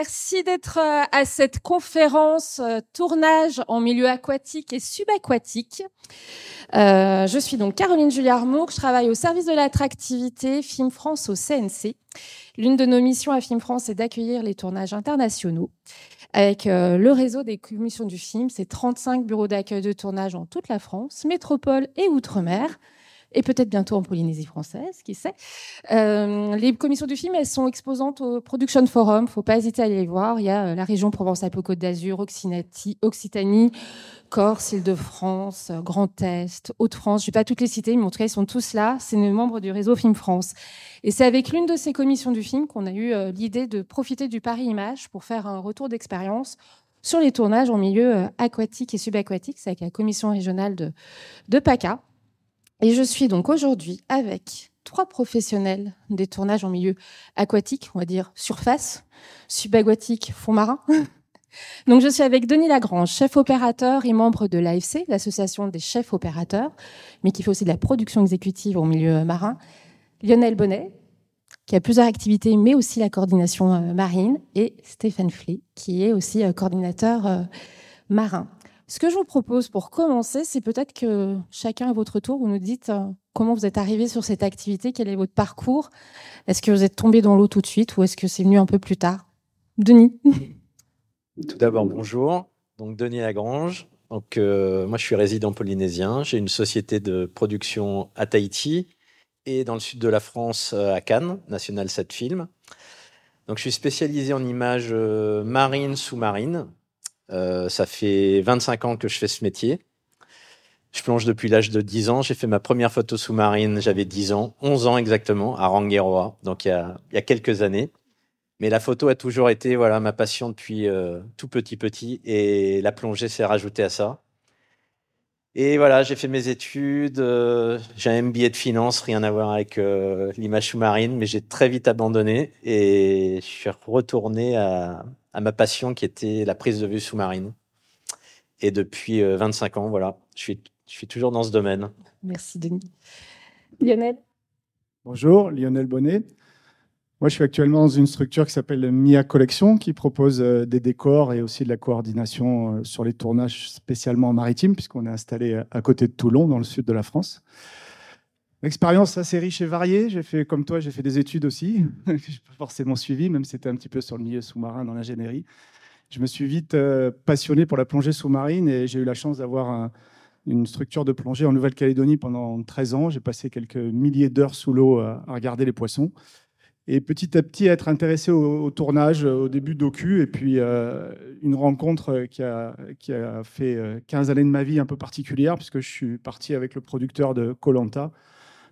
merci d'être euh, à cette conférence euh, tournage en milieu aquatique et subaquatique. Euh, je suis donc Caroline Julliard-Mour, je travaille au service de l'attractivité Film France au CNC. L'une de nos missions à Film France est d'accueillir les tournages internationaux. Avec le réseau des commissions du film, c'est 35 bureaux d'accueil de tournage en toute la France, métropole et outre-mer et peut-être bientôt en Polynésie française, qui sait. Euh, les commissions du film, elles sont exposantes au Production Forum. Faut pas hésiter à aller les voir. Il y a euh, la région Provence-Alpes-Côte d'Azur, Occitanie, Corse, Île-de-France, euh, Grand Est, Haute-France. Je vais pas toutes les citer, mais en tout cas, ils sont tous là. C'est les membres du réseau Film France. Et c'est avec l'une de ces commissions du film qu'on a eu l'idée de profiter du Paris Image pour faire un retour d'expérience sur les tournages en milieu aquatique et subaquatique. C'est avec la commission régionale de PACA. Et je suis donc aujourd'hui avec trois professionnels des tournages en milieu aquatique, on va dire surface, subaquatique, fond marin. Donc je suis avec Denis Lagrange, chef opérateur et membre de l'AFC, l'association des chefs opérateurs, mais qui fait aussi de la production exécutive en milieu marin. Lionel Bonnet, qui a plusieurs activités, mais aussi la coordination euh, marine, et Stéphane Flé, qui est aussi euh, coordinateur euh, marin. Ce que je vous propose pour commencer, c'est peut-être que chacun à votre tour, vous nous dites euh, comment vous êtes arrivé sur cette activité, quel est votre parcours. Est-ce que vous êtes tombé dans l'eau tout de suite ou est-ce que c'est venu un peu plus tard? Denis Tout d'abord, bonjour. Donc, Denis Lagrange. Donc, euh, moi, je suis résident polynésien. J'ai une société de production à Tahiti et dans le sud de la France, euh, à Cannes, National 7 Film. Donc, je suis spécialisé en images marines, sous-marines, euh, ça fait 25 ans que je fais ce métier. Je plonge depuis l'âge de 10 ans. J'ai fait ma première photo sous-marine, j'avais 10 ans, 11 ans exactement, à Rangiroa, donc il y, a, quelques années. Mais la photo a toujours été voilà ma passion depuis euh, tout petit petit et la plongée s'est rajoutée à ça. Et voilà, j'ai fait mes études, euh, j'ai un MBA de finance, rien à voir avec l'image sous-marine, mais j'ai très vite abandonné et je suis retourné à, à ma passion qui était la prise de vue sous-marine. Et depuis 25 euh, ans, voilà, je suis, je suis toujours dans ce domaine. Merci Denis. Lionel Bonjour, Lionel Bonnet. Moi, je suis actuellement dans une structure qui s'appelle MIA Collection, qui propose euh, des décors et aussi de la coordination euh, sur les tournages spécialement maritimes, puisqu'on est installé à côté de Toulon, dans le sud de la France. Expérience assez riche et variée. J'ai fait, comme toi, j'ai fait des études aussi. je n'ai pas forcément suivi, même si c'était un petit peu sur le milieu sous-marin dans l'ingénierie. Je me suis vite euh, passionné pour la plongée sous-marine et j'ai eu la chance d'avoir une structure de plongée en Nouvelle-Calédonie pendant 13 ans. J'ai passé quelques milliers d'heures sous l'eau à, regarder les poissons. Et petit à petit, être intéressé au, tournage, au début d'OCU, et puis euh, une rencontre qui a, qui a fait 15 euh, années de ma vie un peu particulière, puisque je suis parti avec le producteur de Colanta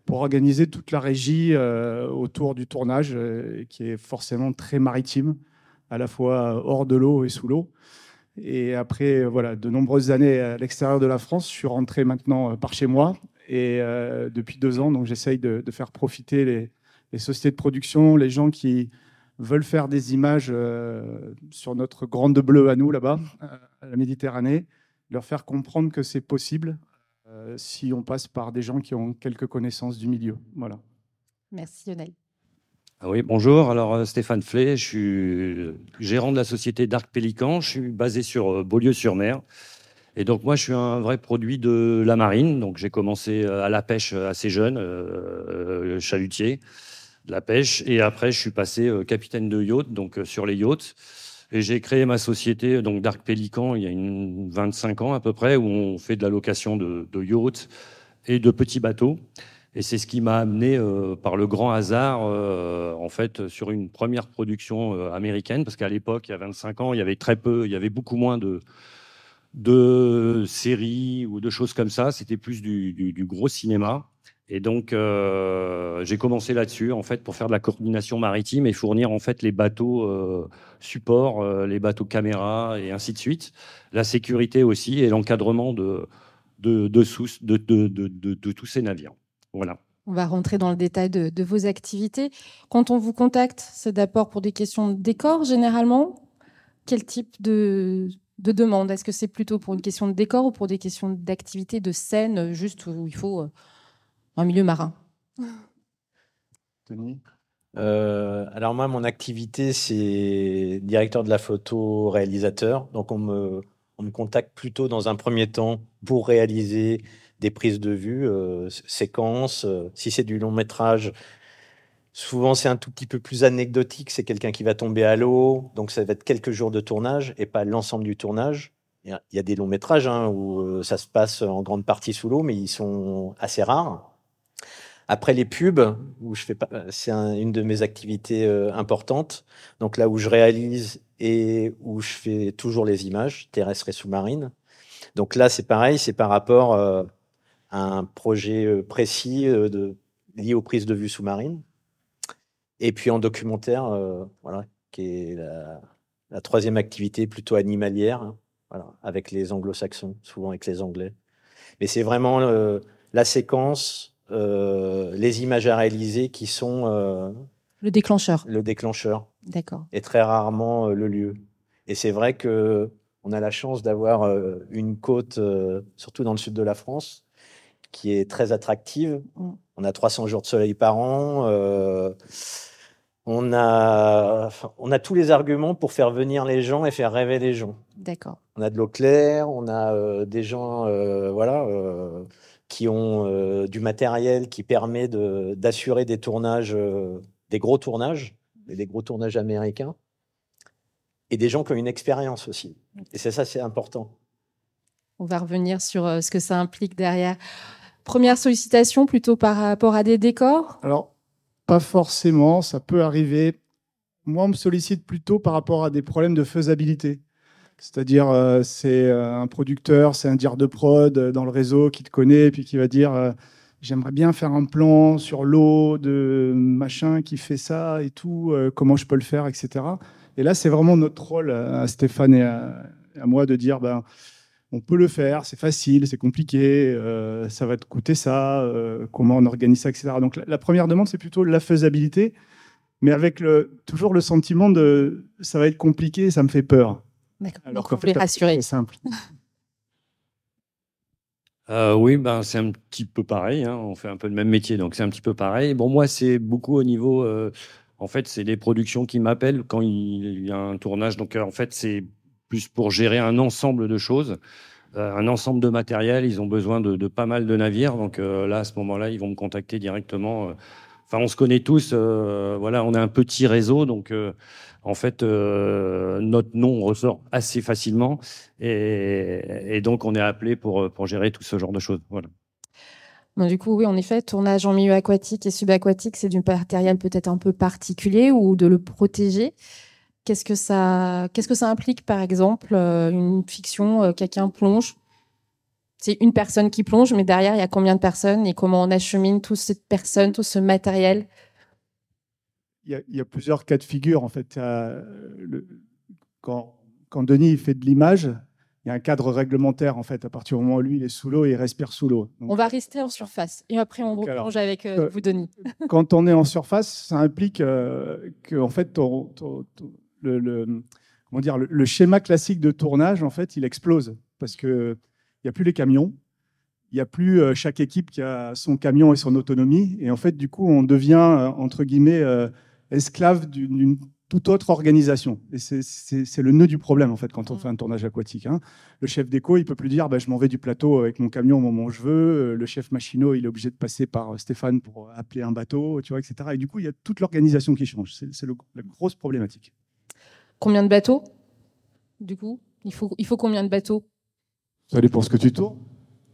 pour organiser toute la régie euh, autour du tournage, euh, qui est forcément très maritime, à la fois hors de l'eau et sous l'eau. Et après voilà, de nombreuses années à l'extérieur de la France, je suis rentré maintenant euh, par chez moi. Et depuis deux ans, j'essaye de, faire profiter les, sociétés de production, les gens qui veulent faire des images sur notre grande bleue à nous là-bas, la Méditerranée, leur faire comprendre que c'est possible euh, si on passe par des gens qui ont quelques connaissances du milieu. Voilà. Merci Lionel. Ah oui, bonjour. Alors euh, Stéphane Flay, je suis gérant de la société Dark Pélican. Je suis basé sur euh, Beaulieu-sur-Mer. Et donc moi, je suis un vrai produit de la marine. Donc j'ai commencé à la pêche assez jeune, chalutier, de la pêche. Et après, je suis passé capitaine de yacht, donc sur les yachts. Et j'ai créé ma société, donc Dark Pélican, il y a une 25 ans à peu près, où on fait de la location de, yachts et de petits bateaux. Et c'est ce qui m'a amené, euh, par le grand hasard, euh, en fait, sur une première production euh, américaine, parce qu'à l'époque, il y a 25 ans, il y avait très peu, il y avait beaucoup moins de, séries ou de choses comme ça. C'était plus du, gros cinéma. Et donc, euh, j'ai commencé là-dessus, en fait, pour faire de la coordination maritime et fournir, en fait, les bateaux euh, supports, euh, les bateaux caméras et ainsi de suite. La sécurité aussi et l'encadrement de, de, tous ces navires. Voilà. On va rentrer dans le détail de, vos activités. Quand on vous contacte, c'est d'abord pour des questions de décor, généralement. Quel type de demande? Est-ce que c'est plutôt pour une question de décor ou pour des questions d'activité, de scène, juste où il faut un milieu marin. Denis Euh, alors moi, mon activité, c'est directeur de la photo, réalisateur. Donc on me, on me contacte plutôt dans un premier temps pour réaliser des prises de vue, euh, séquences. Euh, si c'est du long métrage, souvent c'est un tout petit peu plus anecdotique. C'est quelqu'un qui va tomber à l'eau, donc ça va être quelques jours de tournage et pas l'ensemble du tournage. Il y a- des longs métrages hein, où ça se passe en grande partie sous l'eau, mais ils sont assez rares. Après les pubs, où je fais pas, c'est un- une de mes activités euh, importantes. Donc là où je réalise et où je fais toujours les images terrestres et sous-marines. Donc là, c'est pareil, c'est par rapport euh, à un projet euh, précis lié aux prises de vue sous-marines. Et puis en documentaire, voilà, qui est la, troisième activité plutôt animalière, hein, voilà, avec les anglo-saxons, souvent avec les anglais. Mais c'est vraiment la séquence, euh, les images à réaliser qui sont euh, Le déclencheur. le déclencheur D'accord. et très rarement euh, le lieu. Et c'est vrai que on a la chance d'avoir une côte, surtout dans le sud de la France, qui est très attractive. Mm. On a 300 jours de soleil par an. on a, on a tous les arguments pour faire venir les gens et faire rêver les gens. D'accord. On a de l'eau claire, on a des gens, voilà, qui ont euh, du matériel qui permet de- d'assurer des tournages, euh, des gros tournages, et des gros tournages américains, et des gens qui ont une expérience aussi. Et c'est ça, c'est important. On va revenir sur euh, ce que ça implique derrière. Première sollicitation plutôt par rapport à des décors? Alors, pas forcément, ça peut arriver. Moi, on me sollicite plutôt par rapport à des problèmes de faisabilité. C'est-à-dire, euh, c'est euh, un producteur, c'est un dire de prod euh, dans le réseau qui te connaît, puis qui va dire J'aimerais bien faire un plan sur l'eau de machin qui fait ça et tout, comment je peux le faire, etc. Et là, c'est vraiment notre rôle à Stéphane et à, moi de dire ben, on peut le faire, c'est facile, c'est compliqué, ça va te coûter ça, comment on organise ça, etc. Donc la, première demande, c'est plutôt la faisabilité, mais avec toujours le sentiment de ça va être compliqué, ça me fait peur. Alors Donc, qu'en fait, rassurer. c'est simple. Euh, oui, ben, c'est un petit peu pareil. hein. On fait un peu le même métier, donc c'est un petit peu pareil. Bon, moi, c'est beaucoup au niveau. euh, en fait, c'est les productions qui m'appellent quand il y a un tournage. Donc, euh, en fait, c'est plus pour gérer un ensemble de choses, euh, un ensemble de matériel. Ils ont besoin de, de pas mal de navires. Donc euh, là, à ce moment-là, ils vont me contacter directement. Euh. Enfin, on se connaît tous. euh, voilà, on a un petit réseau, donc. euh, en fait, euh, notre nom ressort assez facilement et, et donc on est appelé pour, pour gérer tout ce genre de choses. Voilà. Bon, du coup, oui, en effet, tournage en milieu aquatique et subaquatique, c'est du matériel peut-être un peu particulier ou de le protéger. Qu'est-ce que ça, qu'est-ce que ça implique, par exemple, euh, une fiction, euh, quelqu'un plonge C'est une personne qui plonge, mais derrière, il y a combien de personnes et comment on achemine toute cette personne, tout ce matériel? Il y, a, il y a plusieurs cas de figure. En fait, le- quand, quand Denis fait de l'image, il y a un cadre réglementaire. En fait, à partir du moment où lui il est sous l'eau, il respire sous l'eau. On va rester en surface et après, on replonge avec euh, euh, vous, Denis. quand on est en surface, ça implique euh, que en fait, ton- ton- ton- le, le- comment dire, le, le schéma classique de tournage, en fait, il explose parce que il n'y a plus les camions, il n'y a plus euh, chaque équipe qui a son camion et son autonomie, et en fait, du coup, on devient euh, entre guillemets euh, esclave d'une toute autre organisation. Et c'est- le nœud du problème en fait quand on Mm. fait un tournage aquatique. hein. Le chef d'éco, il peut plus dire bah, je m'en vais du plateau avec mon camion au moment où je veux. Le chef machinot, il est obligé de passer par Stéphane pour appeler un bateau, tu vois, etc. Et du coup, il y a toute l'organisation qui change. C'est la grosse problématique. Combien de bateaux Du coup, il faut, il faut combien de bateaux? Ça dépend ce que tu tournes.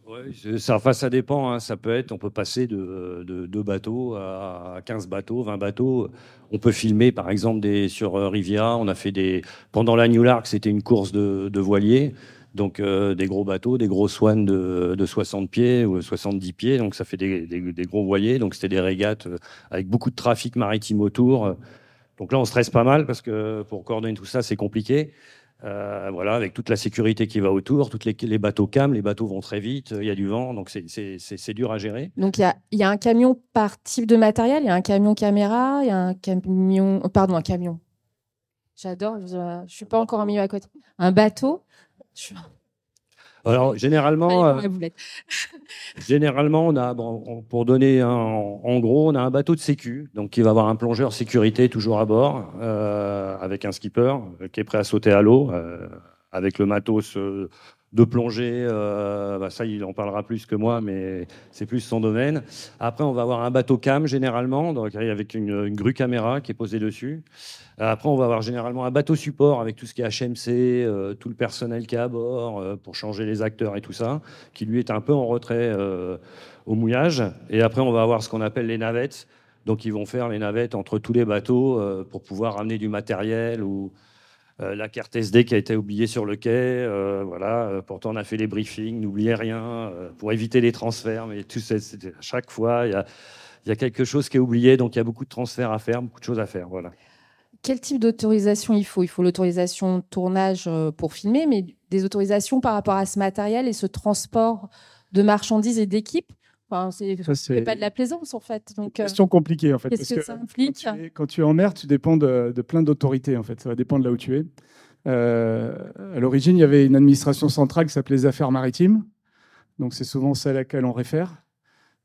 Ouais, ça, ça dépend. hein. Ça peut être, on peut passer de, de, deux bateaux à 15 bateaux, 20 bateaux. On peut filmer, par exemple, sur euh, Riviera. On a fait des. Pendant la New Lark, c'était une course de, voiliers. Donc, euh, des gros bateaux, des gros swans de, de 60 pieds ou 70 pieds. Donc, ça fait des, des, des gros voiliers. Donc, c'était des régates euh, avec beaucoup de trafic maritime autour. Donc là, on stresse pas mal parce que pour coordonner tout ça, c'est compliqué. Euh, voilà, avec toute la sécurité qui va autour, toutes les, les bateaux cam, les bateaux vont très vite, il y a du vent, donc c'est- c'est c'est- c'est dur à gérer. Donc, il y a, il y a un camion par type de matériel. Il y a un camion caméra, il y a un camion. euh, Pardon, un camion. J'adore. Je ne suis pas encore en milieu aquatique. Un bateau. Je- Alors, généralement, euh, généralement, on a, bon, pour donner un, en gros, on a un bateau de sécu, donc qui va avoir un plongeur sécurité toujours à bord, euh, avec un skipper euh, qui est prêt à sauter à l'eau, euh, avec le matos euh, de plongée. euh, bah, ça, il en parlera plus que moi, mais c'est plus son domaine. Après, on va avoir un bateau cam généralement, donc avec une, grue caméra qui est posée dessus. Après, on va avoir généralement un bateau support avec tout ce qui est HMC, euh, tout le personnel qui est à bord euh, pour changer les acteurs et tout ça, qui lui est un peu en retrait au mouillage. Et après, on va avoir ce qu'on appelle les navettes. Donc, ils vont faire les navettes entre tous les bateaux pour pouvoir amener du matériel ou euh, la carte SD qui a été oubliée sur le quai. euh, voilà. Euh, Pourtant, on a fait les briefings, n'oubliez rien pour éviter les transferts. Mais tout ça, à chaque fois, il y a, quelque chose qui est oublié. Donc, il y a beaucoup de transferts à faire, beaucoup de choses à faire. Voilà. Quel type d'autorisation il faut? Il faut l'autorisation tournage pour filmer, mais des autorisations par rapport à ce matériel et ce transport de marchandises et d'équipes? Enfin, c'est pas de la plaisance en fait. Donc, euh, question compliquée en fait. qu'est-ce que ça Quand implique tu, es, quand tu es en mer, tu dépends de, de plein d'autorités en fait. Ça va dépendre de là où tu es. Euh, à l'origine, il y avait une administration centrale qui s'appelait les affaires maritimes. Donc c'est souvent celle à laquelle on réfère.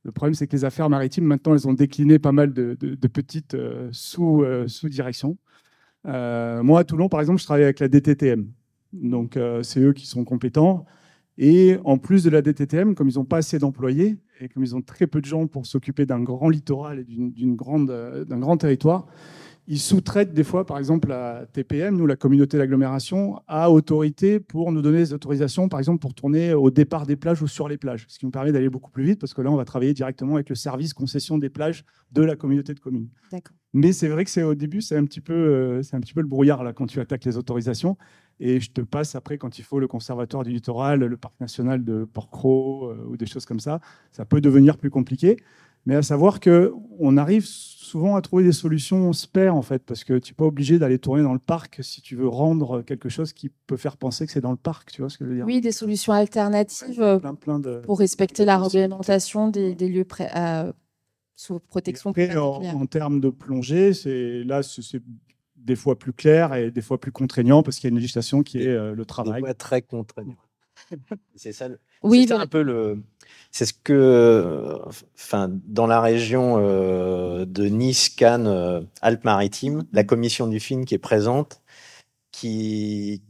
Le problème, c'est que les affaires maritimes, maintenant, elles ont décliné pas mal de, de- de petites euh, euh, sous-directions. Moi, à Toulon, par exemple, je travaille avec la DTTM. Donc, c'est eux qui sont compétents. Et en plus de la DTTM, comme ils n'ont pas assez d'employés et comme ils ont très peu de gens pour s'occuper d'un grand littoral et euh, d'un grand territoire, ils sous-traitent des fois, par exemple, la TPM, nous, la communauté d'agglomération, à autorité pour nous donner des autorisations, par exemple, pour tourner au départ des plages ou sur les plages, ce qui nous permet d'aller beaucoup plus vite parce que là, on va travailler directement avec le service concession des plages de la communauté de communes. Mais c'est vrai que c'est au début, c'est un petit peu, euh, c'est un petit peu le brouillard là quand tu attaques les autorisations. Et je te passe après quand il faut le conservatoire du littoral, le parc national de Port-Cros euh, ou des choses comme ça. Ça peut devenir plus compliqué. Mais à savoir que on arrive souvent à trouver des solutions spare en fait, parce que tu n'es pas obligé d'aller tourner dans le parc si tu veux rendre quelque chose qui peut faire penser que c'est dans le parc. Tu vois ce que je veux dire? Oui, des solutions alternatives plein, plein de. pour respecter la réglementation des, des lieux pré- euh, sous protection après, en, en termes de plongée, là, c'est des fois plus clair et des fois plus contraignant parce qu'il y a une législation qui est euh, le Des travail. fois très contraignant. C'est ça. le- Oui, c'est voilà. un peu le. C'est ce que, enfin, dans la région euh, de Nice, Cannes, euh, Alpes-Maritimes, la commission du film qui est présente, qui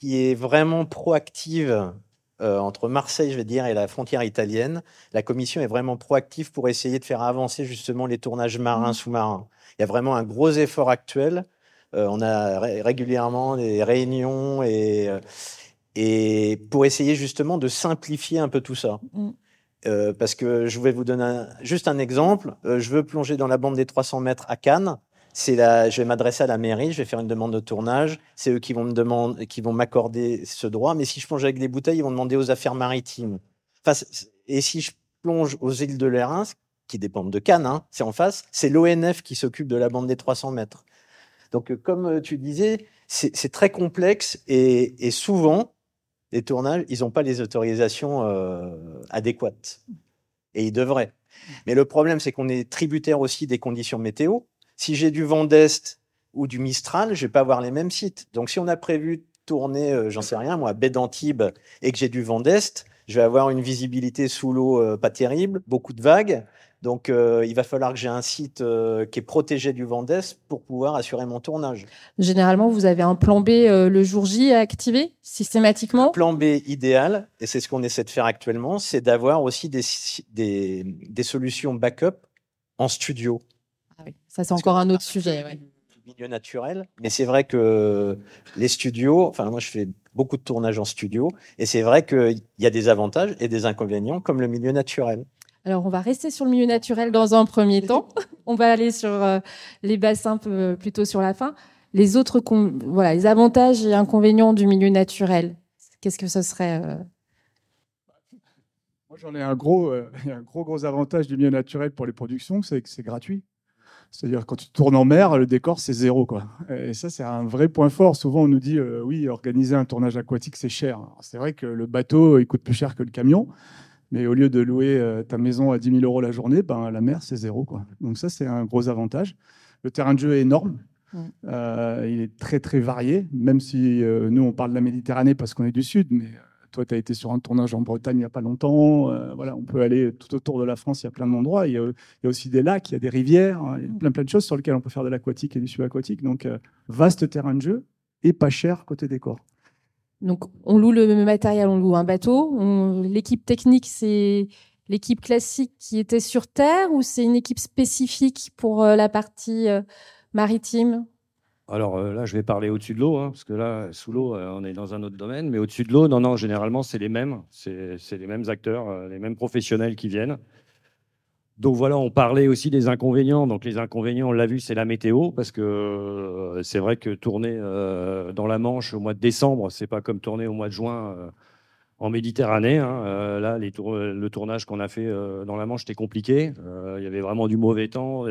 qui est vraiment proactive euh, entre Marseille, je vais dire, et la frontière italienne. La commission est vraiment proactive pour essayer de faire avancer justement les tournages marins sous-marins. Il y a vraiment un gros effort actuel. Euh, on a ré- régulièrement des réunions et euh, et pour essayer justement de simplifier un peu tout ça. Mm. Euh, parce que je vais vous donner un- juste un exemple. Euh, je veux plonger dans la bande des 300 mètres à Cannes. C'est la, je vais m'adresser à la mairie, je vais faire une demande de tournage. C'est eux qui vont me demander, qui vont m'accorder ce droit. Mais si je plonge avec des bouteilles, ils vont demander aux affaires maritimes. Enfin, et si je plonge aux îles de l'Érins, qui dépendent de Cannes, hein, c'est en face, c'est l'ONF qui s'occupe de la bande des 300 mètres. Donc, euh, comme euh, tu disais, c'est très complexe et, souvent, les tournages, ils n'ont pas les autorisations euh, adéquates. Et ils devraient. Mais le problème, c'est qu'on est tributaire aussi des conditions météo. Si j'ai du vent d'Est ou du Mistral, je vais pas avoir les mêmes sites. Donc, si on a prévu tourner, j'en sais rien, moi, à baie d'Antibes et que j'ai du vent d'Est, je vais avoir une visibilité sous l'eau pas terrible, beaucoup de vagues. Donc, euh, il va falloir que j'ai un site euh, qui est protégé du vent d'Est pour pouvoir assurer mon tournage. Généralement, vous avez un plan B euh, le jour J à activer systématiquement? plan B idéal, et c'est ce qu'on essaie de faire actuellement, c'est d'avoir aussi des, des, des solutions backup en studio. Ah oui, ça, c'est encore un autre sujet. ouais. Milieu naturel, mais c'est vrai que les studios, enfin moi je fais beaucoup de tournages en studio, et c'est vrai qu'il y a des avantages et des inconvénients comme le milieu naturel. Alors, on va rester sur le milieu naturel dans un premier temps. On va aller sur euh, les bassins peu- plutôt sur la fin. Les autres, voilà, les avantages et inconvénients du milieu naturel. Qu'est-ce que ce serait euh, Moi, j'en ai un gros, euh, un gros, gros avantage du milieu naturel pour les productions, c'est que c'est gratuit. C'est-à-dire quand tu tournes en mer, le décor c'est zéro quoi. Et ça c'est un vrai point fort. Souvent on nous dit euh, oui organiser un tournage aquatique c'est cher. C'est vrai que le bateau il coûte plus cher que le camion, mais au lieu de louer euh, ta maison à 10 000 euros la journée, ben la mer c'est zéro quoi. Donc ça c'est un gros avantage. Le terrain de jeu est énorme. Euh, il est très très varié, même si euh, nous on parle de la Méditerranée parce qu'on est du sud, mais toi, tu as été sur un tournage en Bretagne il n'y a pas longtemps. Voilà, on peut aller tout autour de la France, il y a plein d'endroits. Il, il, y a aussi des lacs, il y a des rivières, hein, il y a plein, plein de choses sur lesquelles on peut faire de l'aquatique et du subaquatique. Donc, vaste terrain de jeu et pas cher côté décor. Donc, on loue le matériel, on loue un bateau. L'équipe technique, c'est l'équipe classique qui était sur Terre ou c'est une équipe spécifique pour la partie maritime? Alors euh, là, je vais parler au-dessus de l'eau, hein, parce que là, sous l'eau, euh, on est dans un autre domaine. Mais au-dessus de l'eau, non, non, généralement, c'est les mêmes. C'est les mêmes acteurs, euh, les mêmes professionnels qui viennent. Donc voilà, on parlait aussi des inconvénients. Donc les inconvénients, on l'a vu, c'est la météo, parce que c'est vrai que tourner dans la Manche au mois de décembre, c'est pas comme tourner au mois de juin en Méditerranée. Hein. là, le tournage qu'on a fait dans la Manche, c'était compliqué. Il y avait vraiment du mauvais temps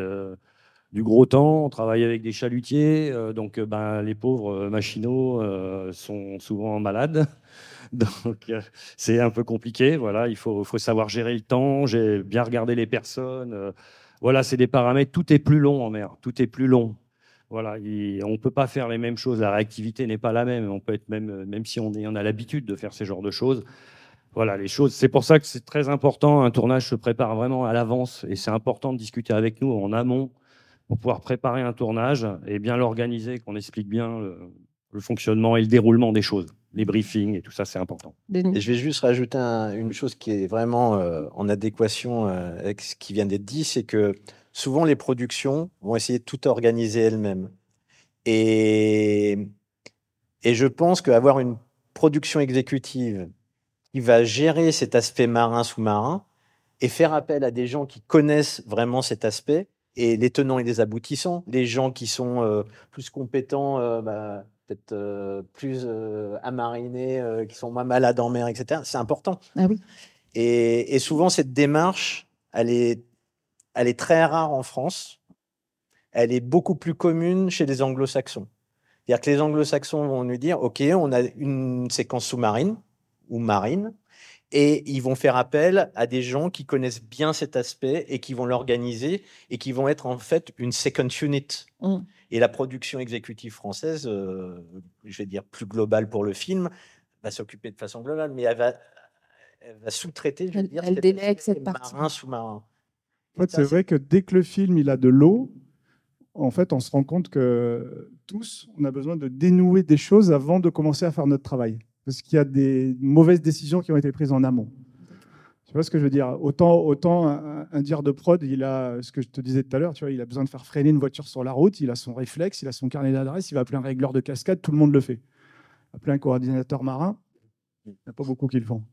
du gros temps, on travaille avec des chalutiers, euh, donc euh, ben, les pauvres euh, machinaux sont souvent malades. Donc c'est un peu compliqué. Voilà, il faut, savoir gérer le temps, bien regardé les personnes. voilà, c'est des paramètres. Tout est plus long en mer. Tout est plus long. Voilà, on ne peut pas faire les mêmes choses. La réactivité n'est pas la même. On peut être même, même si on, est, on a l'habitude de faire ces genres de choses. Voilà, les choses. C'est pour ça que c'est très important. Un tournage se prépare vraiment à l'avance et c'est important de discuter avec nous en amont pour pouvoir préparer un tournage et bien l'organiser, qu'on explique bien le, fonctionnement et le déroulement des choses, les briefings et tout ça, c'est important. Et je vais juste rajouter une chose qui est vraiment euh, en adéquation euh, avec ce qui vient d'être dit, c'est que souvent les productions vont essayer de tout organiser elles-mêmes. Et, et je pense qu'avoir une production exécutive qui va gérer cet aspect marin sous-marin et faire appel à des gens qui connaissent vraiment cet aspect, et les tenants et les aboutissants, les gens qui sont euh, plus compétents, euh, bah, peut-être euh, plus amarinés, qui sont moins malades en mer, etc. C'est important. Ah oui. Et, et, souvent, cette démarche, elle est, elle est très rare en France. Elle est beaucoup plus commune chez les anglo-saxons. C'est-à-dire que les anglo-saxons vont nous dire, OK, on a une séquence sous-marine ou marine, et ils vont faire appel à des gens qui connaissent bien cet aspect et qui vont l'organiser et qui vont être en fait une second unit. Mm. Et la production exécutive française, euh, je vais dire plus globale pour le film, va s'occuper de façon globale, mais elle va, va sous-traiter, je veux dire, elle délègue cette partie. sous-marin. En fait, c'est vrai que dès que le film il a de l'eau, en fait, on se rend compte que tous, on a besoin de dénouer des choses avant de commencer à faire notre travail parce qu'il y a des mauvaises décisions qui ont été prises en amont. Tu vois ce que je veux dire? Autant, un, dire de prod, il a ce que je te disais tout à l'heure, tu vois, il a besoin de faire freiner une voiture sur la route, il a son réflexe, il a son carnet d'adresse, il va appeler un régleur de cascade, tout le monde le fait. Appeler un coordinateur marin, il n'y a pas beaucoup qui le font.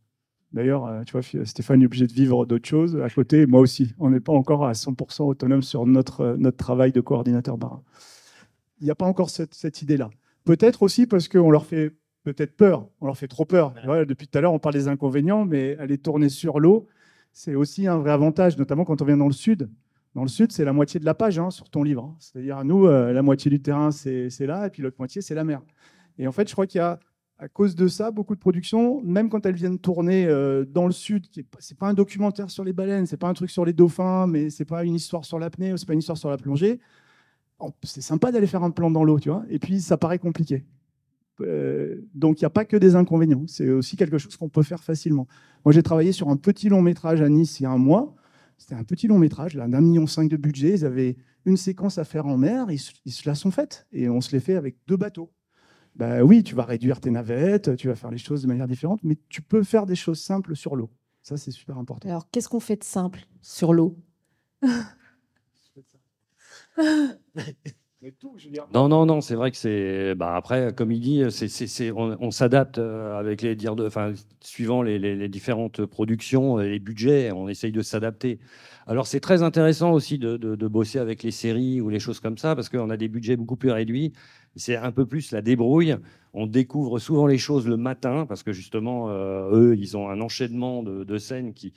D'ailleurs, euh, tu vois, Stéphane est obligé de vivre d'autres choses à côté, moi aussi. On n'est pas encore à 100% autonome sur notre, euh, notre travail de coordinateur marin. Il n'y a pas encore cette, cette idée-là. Peut-être aussi parce qu'on leur fait peut-être peur. On leur fait trop peur. depuis tout à l'heure, on parle des inconvénients, mais aller tourner sur l'eau, c'est aussi un vrai avantage, notamment quand on vient dans le sud. Dans le sud, c'est la moitié de la page hein, sur ton livre. Hein. C'est-à-dire, nous, euh, la moitié du terrain, c'est là, et puis l'autre moitié, c'est la mer. Et en fait, je crois qu'il y a, à cause de ça, beaucoup de productions, même quand elles viennent tourner euh, dans le sud, c'est pas un documentaire sur les baleines, c'est pas un truc sur les dauphins, mais c'est pas une histoire sur l'apnée, c'est pas une histoire sur la plongée. C'est sympa d'aller faire un plan dans l'eau, tu vois. Et puis, ça paraît compliqué. Euh, donc il n'y a pas que des inconvénients, c'est aussi quelque chose qu'on peut faire facilement. Moi j'ai travaillé sur un petit long métrage à Nice il y a un mois. C'était un petit long métrage, d'un million cinq de budget. Ils avaient une séquence à faire en mer, ils, se la sont faites et on se les fait avec deux bateaux. Ben oui, tu vas réduire tes navettes, tu vas faire les choses de manière différente, mais tu peux faire des choses simples sur l'eau. Ça, c'est super important. Alors, qu'est-ce qu'on fait de simple sur l'eau? Non, non, non, c'est vrai que c'est. Bah après, comme il dit, c'est, on, s'adapte euh, avec les dire de, enfin, suivant les, différentes productions, les budgets, on essaye de s'adapter. Alors c'est très intéressant aussi de, bosser avec les séries ou les choses comme ça, parce qu'on a des budgets beaucoup plus réduits. C'est un peu plus la débrouille. On découvre souvent les choses le matin, parce que justement, euh, eux, ils ont un enchaînement de scènes qui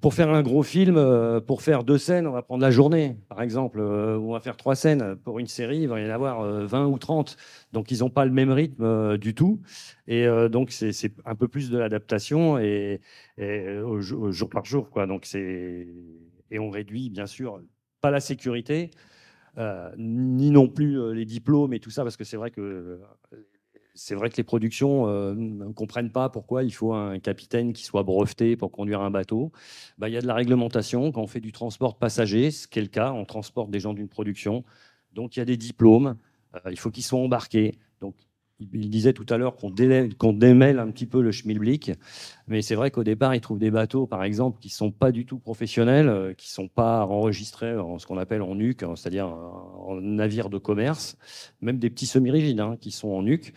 pour faire un gros film, euh, pour faire deux scènes, on va prendre la journée, par exemple, euh, on va faire trois scènes. Pour une série, il va y en avoir 20 euh, ou 30. Donc, ils n'ont pas le même rythme du tout. Et donc, c'est un peu plus de l'adaptation et, jour par jour. Quoi. Donc, et on réduit, bien sûr, pas la sécurité, ni non plus les diplômes et tout ça, parce que c'est vrai que c'est vrai que les productions ne comprennent pas pourquoi il faut un capitaine qui soit breveté pour conduire un bateau. Bah, il y a de la réglementation quand on fait du transport de passagers, ce qui est le cas, on transporte des gens d'une production. Donc il y a des diplômes, il faut qu'ils soient embarqués. Donc il disait tout à l'heure qu'on démêle un petit peu le schmilblick, mais c'est vrai qu'au départ, il trouve des bateaux, par exemple, qui ne sont pas du tout professionnels, euh, qui ne sont pas enregistrés en ce qu'on appelle en nuque, hein, c'est-à-dire en navire de commerce, même des petits semi-rigides hein, qui sont en nuque.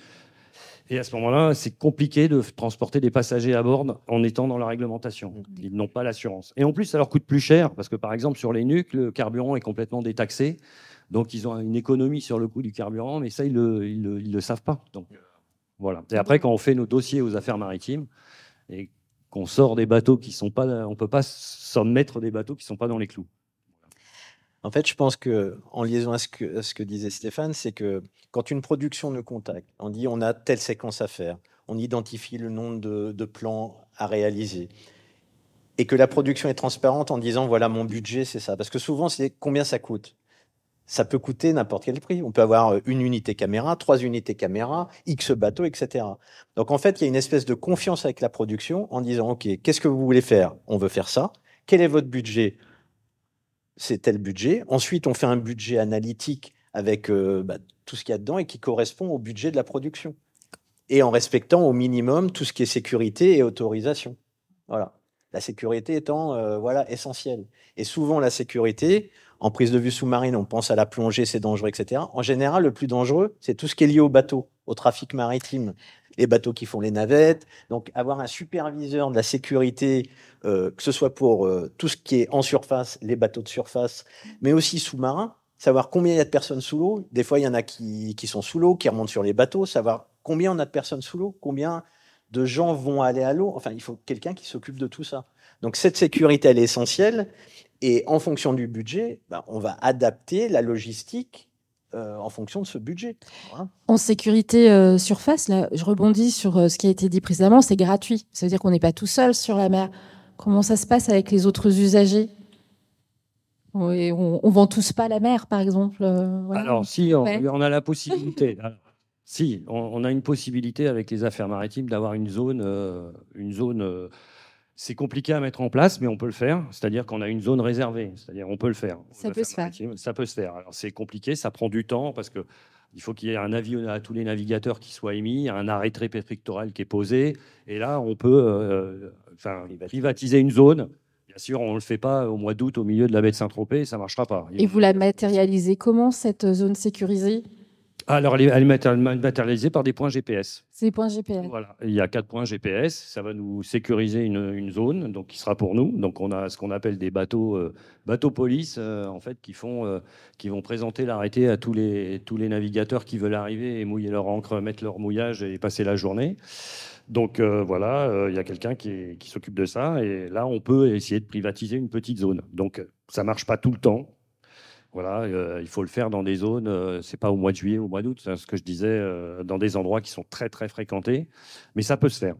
Et à ce moment-là, c'est compliqué de transporter des passagers à bord en étant dans la réglementation. Ils n'ont pas l'assurance. Et en plus, ça leur coûte plus cher, parce que par exemple, sur les nuques, le carburant est complètement détaxé. Donc, ils ont une économie sur le coût du carburant, mais ça, ils ne le, le, savent pas. Donc, voilà. Et après, quand on fait nos dossiers aux affaires maritimes et qu'on sort des bateaux qui sont pas, on peut pas s'en mettre des bateaux qui sont pas dans les clous. En fait, je pense que, en liaison à ce que, disait Stéphane, c'est que quand une production nous contacte, on dit on a telle séquence à faire, on identifie le nombre de, de plans à réaliser, et que la production est transparente en disant voilà mon budget, c'est ça. Parce que souvent, c'est combien ça coûte ça peut coûter n'importe quel prix. On peut avoir une unité caméra, trois unités caméra, X bateaux, etc. Donc en fait, il y a une espèce de confiance avec la production en disant, OK, qu'est-ce que vous voulez faire? On veut faire ça. Quel est votre budget? C'est tel budget. Ensuite, on fait un budget analytique avec euh, bah, tout ce qu'il y a dedans et qui correspond au budget de la production. Et en respectant au minimum tout ce qui est sécurité et autorisation. Voilà. La sécurité étant euh, voilà essentielle. Et souvent, la sécurité, en prise de vue sous-marine, on pense à la plongée, c'est dangereux, etc. En général, le plus dangereux, c'est tout ce qui est lié au bateau, au trafic maritime. Les bateaux qui font les navettes. Donc, avoir un superviseur de la sécurité, euh, que ce soit pour euh, tout ce qui est en surface, les bateaux de surface, mais aussi sous-marins, savoir combien il y a de personnes sous l'eau. Des fois, il y en a qui, sont sous l'eau, qui remontent sur les bateaux, savoir combien on a de personnes sous l'eau, combien de gens vont aller à l'eau. Enfin, il faut quelqu'un qui s'occupe de tout ça. Donc, cette sécurité, elle est essentielle. Et en fonction du budget, ben, on va adapter la logistique euh, en fonction de ce budget. En sécurité euh, surface, là, je rebondis sur euh, ce qui a été dit précédemment, c'est gratuit. Ça veut dire qu'on n'est pas tout seul sur la mer. Comment ça se passe avec les autres usagers? On, on, vend tous pas la mer, par exemple. Alors, si, on, a la possibilité. si, on, a une possibilité avec les affaires maritimes d'avoir une zone, une zone c'est compliqué à mettre en place, mais on peut le faire. C'est-à-dire qu'on a une zone réservée. C'est-à-dire on peut le faire. Ça peut se faire. Ça peut se faire. Alors c'est compliqué, ça prend du temps parce que il faut qu'il y ait un avis à tous les navigateurs qui soit émis, un arrêté préfectoral qui est posé, et là on peut euh, enfin, privatiser une zone. Bien sûr, on ne le fait pas au mois d'août au milieu de la baie de Saint-Tropez, ça ne marchera pas. Et vous la matérialisez comment cette zone sécurisée? Alors, elle est matérialisée par des points GPS. C'est des points GPS. Voilà, il y a quatre points GPS. Ça va nous sécuriser une, zone, donc qui sera pour nous. Donc, on a ce qu'on appelle des bateaux, euh, bateaux police, euh, en fait, qui font, euh, qui vont présenter l'arrêté à tous les tous les navigateurs qui veulent arriver et mouiller leur encre, mettre leur mouillage et passer la journée. Donc voilà, il y a quelqu'un qui, qui s'occupe de ça. Et là, on peut essayer de privatiser une petite zone. Donc, ça marche pas tout le temps. Voilà, euh, il faut le faire dans des zones, euh, c'est pas au mois de juillet, au mois d'août, c'est ce que je disais, euh, dans des endroits qui sont très très fréquentés, mais ça peut se faire.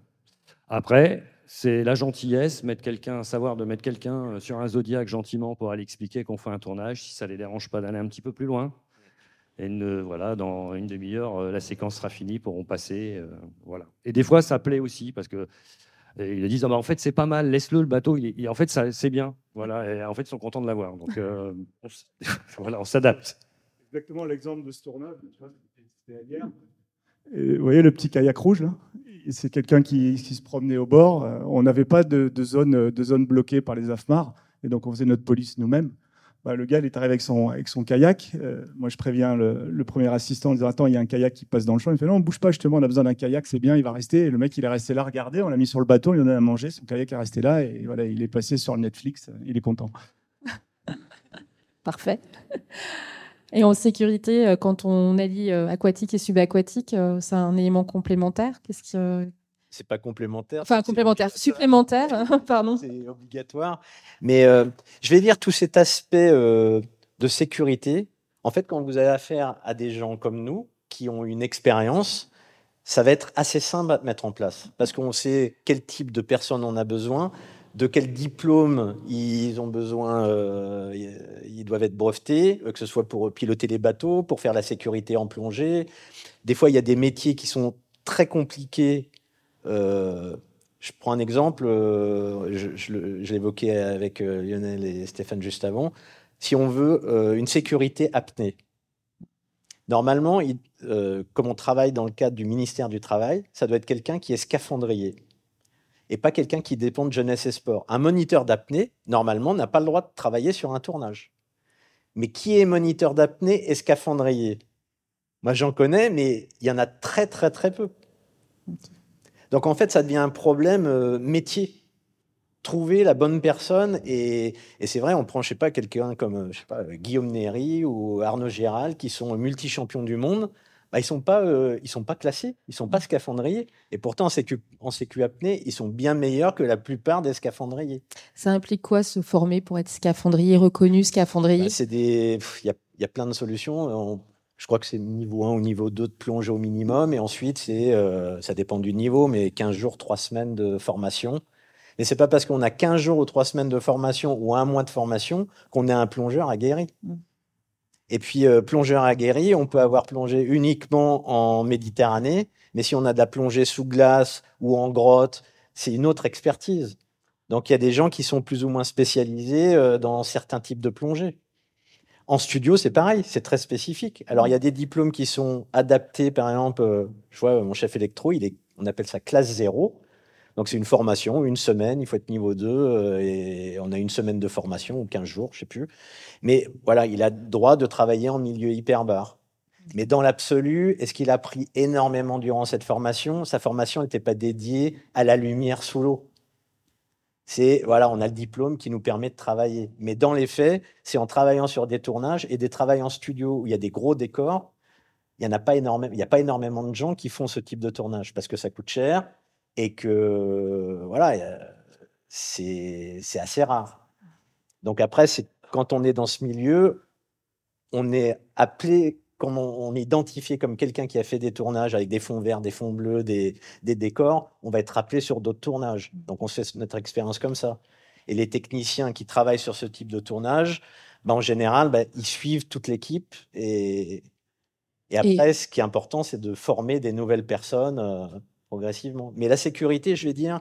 Après, c'est la gentillesse, mettre quelqu'un, savoir de mettre quelqu'un sur un zodiaque gentiment pour aller expliquer qu'on fait un tournage, si ça les dérange pas d'aller un petit peu plus loin. Et voilà, dans une demi-heure, la séquence sera finie, pourront passer, voilà. Et des fois, ça plaît aussi parce que et ils disent ah bah, en fait c'est pas mal, laisse-le le bateau. Il, en fait c'est bien. Voilà. Et en fait ils sont contents de l'avoir. Donc euh, on, voilà, on s'adapte. Exactement l'exemple de ce tournage. C'était vous voyez le petit kayak rouge là? C'est quelqu'un qui, qui, se promenait au bord. Euh, on n'avait pas de, de, zone, de zone bloquée par les AFMAR. Et donc on faisait notre police nous-mêmes. Bah, le gars, il est arrivé avec son, kayak. Euh, moi, je préviens le, premier assistant en disant Attends, il y a un kayak qui passe dans le champ. Il fait Non, on bouge pas, justement, on a besoin d'un kayak, c'est bien, il va rester. Le mec, il est resté là, regardez, on l'a mis sur le bateau, il en a à manger, son kayak est resté là, et voilà, il est passé sur Netflix, il est content. Parfait. Et en sécurité, euh, quand on allie euh, aquatique et subaquatique, c'est un élément complémentaire? Qu'est-ce qui, c'est pas complémentaire. Enfin, complémentaire, supplémentaire, pardon. C'est obligatoire. Mais euh, je vais dire tout cet aspect euh, de sécurité. En fait, quand vous avez affaire à des gens comme nous, qui ont une expérience, ça va être assez simple à mettre en place. Parce qu'on sait quel type de personnes on a besoin, de quel diplôme ils ont besoin, euh, ils doivent être brevetés, que ce soit pour piloter les bateaux, pour faire la sécurité en plongée. Des fois, il y a des métiers qui sont très compliqué. Euh, je prends un exemple, euh, je, je l'évoquais avec Lionel et Stéphane juste avant. Si on veut une sécurité apnée, normalement, comme on travaille dans le cadre du ministère du Travail, ça doit être quelqu'un qui est scaphandrier et pas quelqu'un qui dépend de jeunesse et sport. Un moniteur d'apnée, normalement, n'a pas le droit de travailler sur un tournage. Mais qui est moniteur d'apnée et scaphandrier? Moi, j'en connais, mais il y en a très, très, très peu. Donc, en fait, ça devient un problème euh, métier. Trouver la bonne personne. Et, c'est vrai, on prend, je sais pas, quelqu'un comme euh, je sais pas, Guillaume Néry ou Arnaud Gérald, qui sont multi-champions du monde. Bah, ils sont pas, euh, ils sont pas classés, ils sont pas scaphandriers. Et pourtant, en sécu, en sécu apnée, ils sont bien meilleurs que la plupart des scaphandriers. Ça implique quoi se former pour être scaphandrier reconnu, scaphandrier? Bah, C'est des, il y a, y a, plein de solutions. Je crois que c'est niveau 1 ou niveau 2 de plongée au minimum. Et ensuite, c'est, euh, ça dépend du niveau, mais 15 jours, 3 semaines de formation. Et c'est pas parce qu'on a 15 jours ou 3 semaines de formation ou un mois de formation qu'on est un plongeur aguerri. Mmh. Et puis, euh, plongeur aguerri, on peut avoir plongé uniquement en Méditerranée, mais si on a de la plongée sous glace ou en grotte, c'est une autre expertise. Donc, il y a des gens qui sont plus ou moins spécialisés euh, dans certains types de plongée. En studio, c'est pareil, c'est très spécifique. Alors, il y a des diplômes qui sont adaptés, par exemple, euh, je vois mon chef électro, il est, on appelle ça classe zéro. Donc c'est une formation, une semaine, il faut être niveau 2, euh, et on a une semaine de formation, ou 15 jours, je sais plus. Mais voilà, il a droit de travailler en milieu hyperbar. Mais dans l'absolu, est-ce qu'il a pris énormément durant cette formation? Sa formation n'était pas dédiée à la lumière sous l'eau. C'est voilà, on a le diplôme qui nous permet de travailler. Mais dans les faits, c'est en travaillant sur des tournages et des travails en studio où il y a des gros décors. Il n'y a pas énormément, il y a pas énormément de gens qui font ce type de tournage parce que ça coûte cher, et que voilà, c'est assez rare. Donc après, c'est quand on est dans ce milieu, on est appelé, comme on, est identifié comme quelqu'un qui a fait des tournages avec des fonds verts, des fonds bleus, des, des décors, on va être appelé sur d'autres tournages. Donc on fait notre expérience comme ça. Et les techniciens qui travaillent sur ce type de tournage, ben, en général, ben, ils suivent toute l'équipe. Et, et après, ce qui est important, c'est de former des nouvelles personnes. Euh, progressivement. Mais la sécurité, je vais dire,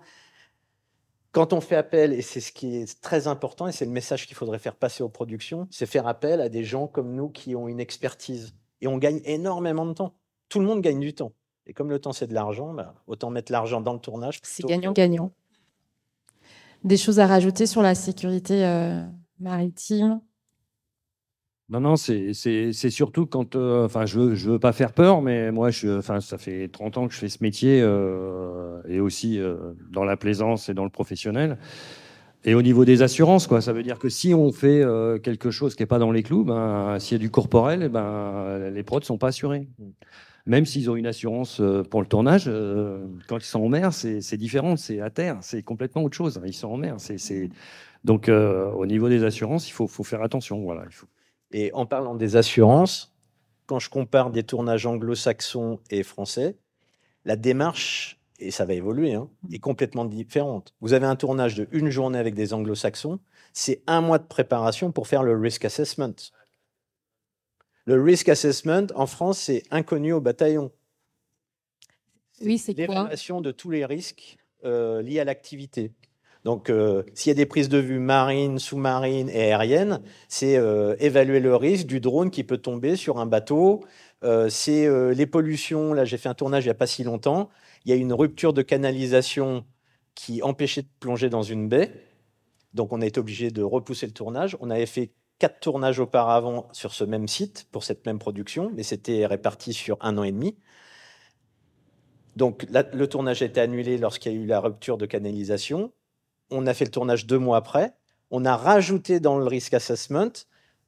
quand on fait appel, et c'est ce qui est très important, et c'est le message qu'il faudrait faire passer aux productions, c'est faire appel à des gens comme nous qui ont une expertise. Et on gagne énormément de temps. Tout le monde gagne du temps. Et comme le temps, c'est de l'argent, bah, autant mettre l'argent dans le tournage. C'est gagnant-gagnant. Des choses à rajouter sur la sécurité euh, maritime? Non, non, c'est surtout quand. Euh, enfin, je veux, je veux pas faire peur, mais moi, je, enfin, ça fait 30 ans que je fais ce métier euh, et aussi euh, dans la plaisance et dans le professionnel. Et au niveau des assurances, quoi, ça veut dire que si on fait quelque chose qui n'est pas dans les clous, ben, s'il y a du corporel, ben, les prods sont pas assurés. Même s'ils ont une assurance pour le tournage, quand ils sont en mer, c'est différent, c'est à terre, c'est complètement autre chose. Ils sont en mer. c'est Donc, au niveau des assurances, il faut, faut faire attention. Voilà, il faut. Et en parlant des assurances, quand je compare des tournages anglo-saxons et français, la démarche, et ça va évoluer, hein, est complètement différente. Vous avez un tournage de une journée avec des anglo-saxons, c'est un mois de préparation pour faire le risk assessment. Le risk assessment, en France, c'est inconnu au bataillon. Oui, c'est quoi? L'évaluation de tous les risques euh, liés à l'activité. Donc, euh, s'il y a des prises de vue marines, sous-marines et aériennes, c'est euh, évaluer le risque du drone qui peut tomber sur un bateau. C'est les pollutions. Là, j'ai fait un tournage il n'y a pas si longtemps. Il y a une rupture de canalisation qui empêchait de plonger dans une baie. Donc, on a été obligé de repousser le tournage. On avait fait quatre tournages auparavant sur ce même site pour cette même production, mais c'était réparti sur un an et demi. Donc, le tournage a été annulé lorsqu'il y a eu la rupture de canalisation on a fait le tournage deux mois après. On a rajouté dans le risk assessment,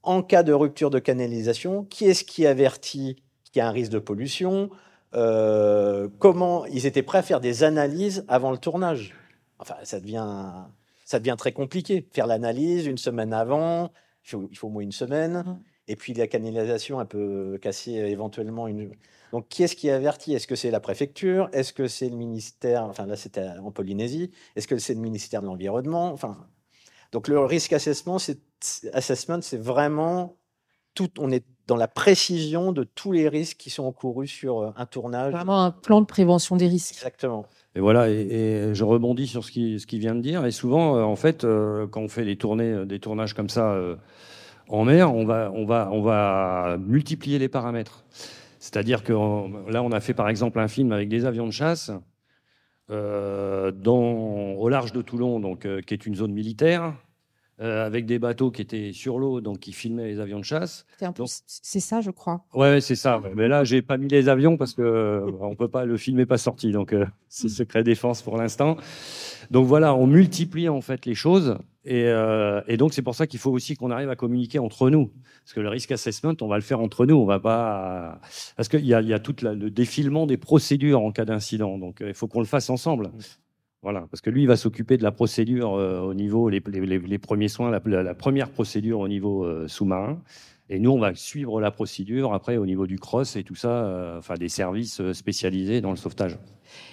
en cas de rupture de canalisation, qui est-ce qui avertit qu'il y a un risque de pollution euh, Comment ils étaient prêts à faire des analyses avant le tournage? Enfin, ça devient, ça devient très compliqué. Faire l'analyse une semaine avant, il faut, il faut au moins une semaine. Mmh. Et puis la canalisation, elle peut casser éventuellement une. Donc qui est-ce qui avertit Est-ce que c'est la préfecture? Est-ce que c'est le ministère? Enfin là, c'était en Polynésie. Est-ce que c'est le ministère de l'environnement? Enfin, donc le risque assessment, c'est assessment, c'est vraiment tout. On est dans la précision de tous les risques qui sont encourus sur euh, un tournage. Vraiment un plan de prévention des risques. Exactement. Et voilà, et, je rebondis sur ce qu'il ce qui vient de dire. Et souvent, en fait, quand on fait des tournées, des tournages comme ça en mer, on va, on va, on va multiplier les paramètres. C'est-à-dire que là, on a fait par exemple un film avec des avions de chasse euh, dans, au large de Toulon, donc, euh, qui est une zone militaire, euh, avec des bateaux qui étaient sur l'eau, donc qui filmaient les avions de chasse. C'est ça, je crois. Ouais, c'est ça. Mais là, j'ai pas mis les avions parce que on peut pas, le film n'est pas sorti, donc c'est secret défense pour l'instant. Donc voilà, on multiplie en fait les choses, et, et donc c'est pour ça qu'il faut aussi qu'on arrive à communiquer entre nous, parce que le risk assessment, on va le faire entre nous, on va pas, parce qu'il y a, y a tout le défilement des procédures en cas d'incident, donc il faut qu'on le fasse ensemble. Voilà, parce que lui, il va s'occuper de la procédure euh, au niveau, les, les, premiers soins, la, première procédure au niveau euh, sous-marin. Et nous, on va suivre la procédure après au niveau du cross et tout ça, euh, enfin des services spécialisés dans le sauvetage.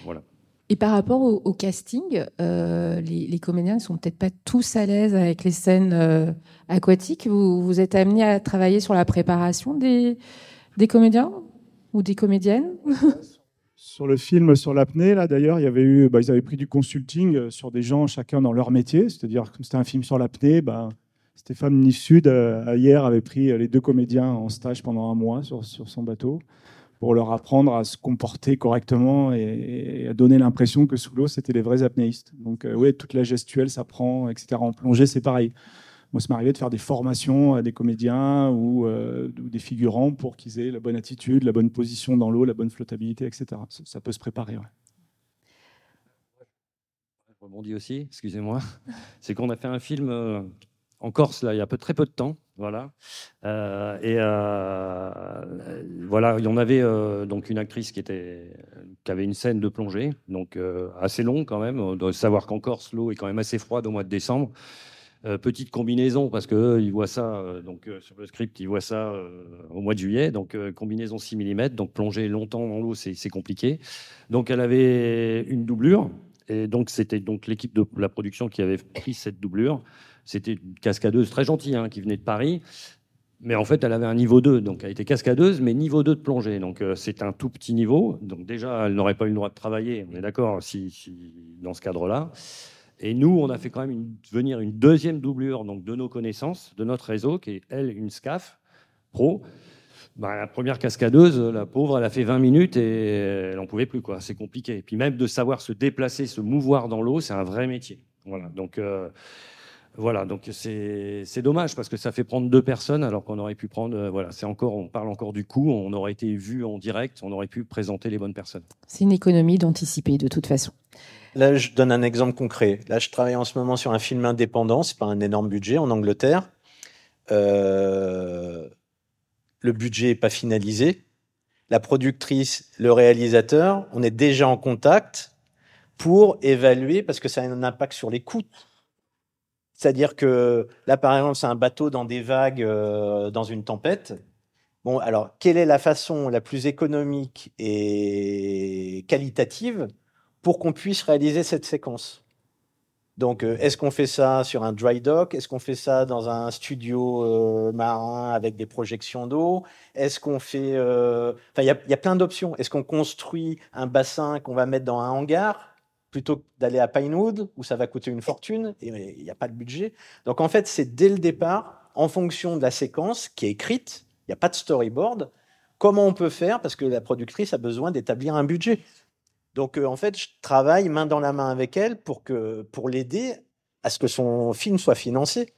Voilà. Et par rapport au, casting, les, comédiens ne sont peut-être pas tous à l'aise avec les scènes aquatiques. Vous, vous êtes amené à travailler sur la préparation des, des comédiens ou des comédiennes? Sur le film sur l'apnée, là d'ailleurs, il y avait eu, bah, ils avaient pris du consulting euh, sur des gens chacun dans leur métier, c'est-à-dire comme c'était un film sur l'apnée, bah, Stéphane Nif-Sud euh, hier avait pris euh, les deux comédiens en stage pendant un mois sur, son bateau pour leur apprendre à se comporter correctement et, à donner l'impression que sous l'eau c'était des vrais apnéistes. Donc oui, toute la gestuelle s'apprend, etc. En plongée, c'est pareil. Moi, ça m'est arrivé de faire des formations à des comédiens ou, euh, des figurants pour qu'ils aient la bonne attitude, la bonne position dans l'eau, la bonne flottabilité, etc. Ça, peut se préparer. Ouais. Je rebondis aussi, excusez-moi. C'est qu'on a fait un film euh, en Corse là, il y a peu, très peu de temps. Voilà. Euh, et voilà, il y en avait donc une actrice qui, avait une scène de plongée, donc assez longue quand même. Doit savoir qu'en Corse, l'eau est quand même assez froide au mois de décembre. Euh, petite combinaison, parce que ils voient ça, euh, donc euh, sur le script, ils voient ça au mois de juillet, donc combinaison 6 mm, donc plonger longtemps dans l'eau, c'est compliqué. Donc elle avait une doublure, et donc c'était donc l'équipe de la production qui avait pris cette doublure. C'était une cascadeuse très gentille, hein, qui venait de Paris, mais en fait elle avait un niveau 2, donc elle était cascadeuse, mais niveau 2 de plongée, donc c'est un tout petit niveau. Donc déjà, elle n'aurait pas eu le droit de travailler, on est d'accord, si, dans ce cadre-là. Et nous, on a fait quand même venir une deuxième doublure donc, de nos connaissances, de notre réseau, qui est, elle, une SCAF pro. Bah, la première cascadeuse, la pauvre, elle a fait 20 minutes et elle n'en pouvait plus. C'est compliqué. Et puis même de savoir se déplacer, se mouvoir dans l'eau, c'est un vrai métier. Voilà. Donc, euh, voilà. Donc c'est dommage parce que ça fait prendre deux personnes alors qu'on aurait pu prendre. Euh, voilà. C'est encore, on parle encore du coût. On aurait été vu en direct. On aurait pu présenter les bonnes personnes. C'est une économie d'anticiper de toute façon. Là, je donne un exemple concret. Là, je travaille en ce moment sur un film indépendant. C'est pas un énorme budget en Angleterre. Euh, le budget n'est pas finalisé. La productrice, le réalisateur, on est déjà en contact pour évaluer parce que ça a un impact sur les coûts. C'est-à-dire que là, par exemple, c'est un bateau dans des vagues, euh, dans une tempête. Bon, alors, quelle est la façon la plus économique et qualitative pour qu'on puisse réaliser cette séquence. Donc, euh, est-ce qu'on fait ça sur un dry dock? Est-ce qu'on fait ça dans un studio euh, marin avec des projections d'eau? Est-ce qu'on fait... Euh, enfin, il y, a plein d'options. Est-ce qu'on construit un bassin qu'on va mettre dans un hangar plutôt que d'aller à Pinewood, où ça va coûter une fortune, et il n'y a pas de budget? Donc, en fait, c'est dès le départ, en fonction de la séquence qui est écrite, il n'y a pas de storyboard, comment on peut faire, parce que la productrice a besoin d'établir un budget. Donc, euh, en fait, je travaille main dans la main avec elle pour, que, pour l'aider à ce que son film soit financé.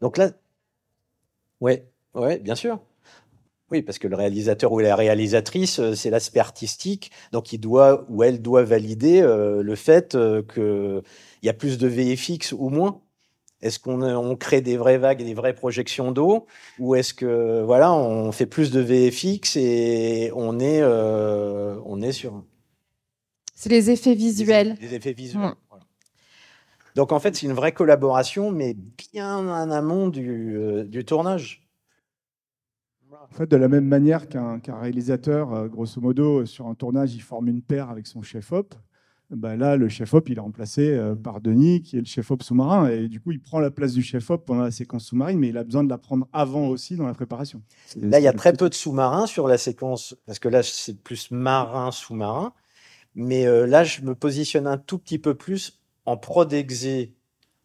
Donc là, ouais, ouais, bien sûr. Oui, parce que le réalisateur ou la réalisatrice, euh, c'est l'aspect artistique, donc il doit ou elle doit valider euh, le fait qu'il y a plus de VFX ou moins. Est-ce qu'on on crée des vraies vagues et des vraies projections d'eau, ou est-ce que voilà, on fait plus de VFX et on est, on est sur c'est les effets visuels. Les, effets visuels. Mm. Donc en fait, c'est une vraie collaboration, mais bien en amont du, euh, du tournage. En fait, de la même manière qu'un réalisateur, euh, grosso modo, sur un tournage, il forme une paire avec son chef-op, bah là, le chef-op, il est remplacé euh, par Denis, qui est le chef-op sous-marin. Et du coup, il prend la place du chef-op pendant la séquence sous-marine, mais il a besoin de la prendre avant aussi dans la préparation. Là, il y a très peu de sous-marins sur la séquence, parce que là, c'est plus marin, sous-marin. Mais euh, là, je me positionne un tout petit peu plus en prodexé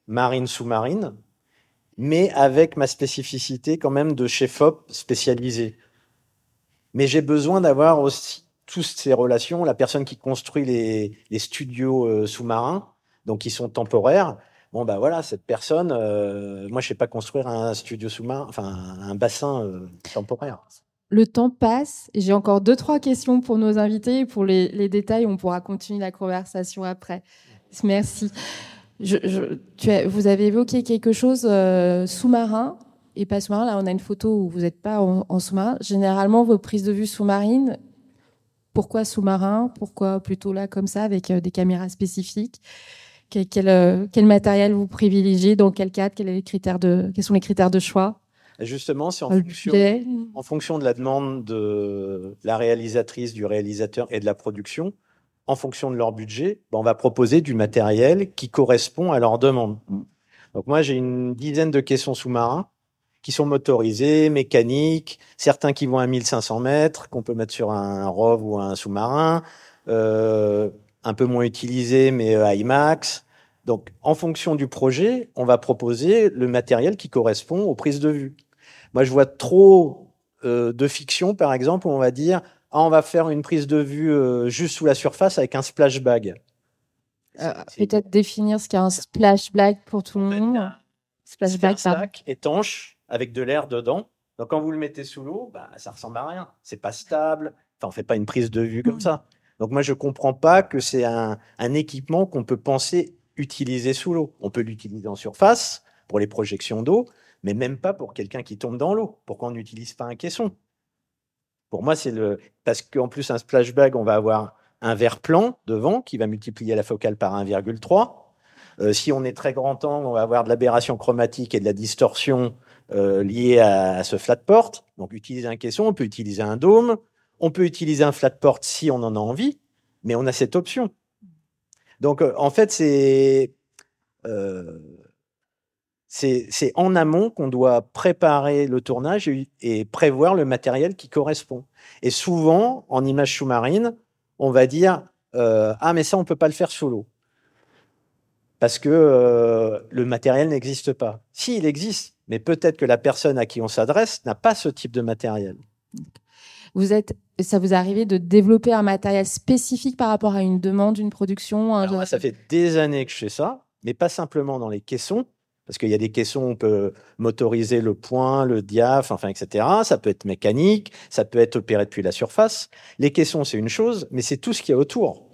marine sous-marine, mais avec ma spécificité quand même de chef-op spécialisé. Mais j'ai besoin d'avoir aussi toutes ces relations, la personne qui construit les, studios euh, sous-marins, donc qui sont temporaires. Bon, bah voilà, cette personne, euh, moi, je sais pas construire un studio sous-marin, enfin, un bassin euh, temporaire. Le temps passe. J'ai encore deux, trois questions pour nos invités. Pour les, détails, on pourra continuer la conversation après. Merci. Vous avez évoqué quelque chose sous-marin et pas sous-marin. Là, on a une photo où vous n'êtes pas en, sous-marin. Généralement, vos prises de vue sous-marines, pourquoi sous-marin? Pourquoi plutôt là comme ça avec euh, des caméras spécifiques? Quel, euh, quel, matériel vous privilégiez? Dans quel cadre? Quels sont les critères de choix? Justement, c'est en, fonction, en fonction de la demande de la réalisatrice, du réalisateur et de la production. En fonction de leur budget, ben, on va proposer du matériel qui correspond à leur demande. Mm. Donc moi, j'ai une dizaine de caissons sous-marins qui sont motorisés, mécaniques, certains qui vont à 1500 mètres, qu'on peut mettre sur un ROV ou un sous-marin, euh, un peu moins utilisés, mais euh, IMAX. Donc, en fonction du projet, on va proposer le matériel qui correspond aux prises de vue. Moi, je vois trop euh, de fiction, par exemple, où on va dire ah, on va faire une prise de vue euh, juste sous la surface avec un splash bag. Peut-être définir ce qu'est un splash bag pour tout le monde. Splash bag, étanche avec de l'air dedans. Donc quand vous le mettez sous l'eau, bah, ça ressemble à rien. C'est pas stable. Enfin, on fait pas une prise de vue comme ça. Donc moi, je comprends pas que c'est un, équipement qu'on peut penser utiliser sous l'eau. On peut l'utiliser en surface pour les projections d'eau, mais même pas pour quelqu'un qui tombe dans l'eau. Pourquoi on n'utilise pas un caisson? Pour moi, c'est le parce qu'en plus un splash bag, on va avoir un verre plan devant qui va multiplier la focale par 1,3. Euh, si on est très grand angle, on va avoir de l'aberration chromatique et de la distorsion euh, lié à, ce flat port. Donc, utiliser un caisson, on peut utiliser un dôme, on peut utiliser un flat port si on en a envie, mais on a cette option. Donc, euh, en fait, c'est c'est en amont qu'on doit préparer le tournage et, prévoir le matériel qui correspond. Et souvent, en image sous-marine, on va dire Ah, mais ça, on ne peut pas le faire sous l'eau. Parce que le matériel n'existe pas. Si, il existe, mais peut-être que la personne à qui on s'adresse n'a pas ce type de matériel. Vous êtes, ça vous arrive de développer un matériel spécifique par rapport à une demande, une production Alors, Ça fait des années que je fais ça, mais pas simplement dans les caissons, parce qu'il y a des caissons, on peut motoriser le point, le diaph, enfin, etc. Ça peut être mécanique, ça peut être opéré depuis la surface. Les caissons, c'est une chose, mais c'est tout ce qu'il y a autour.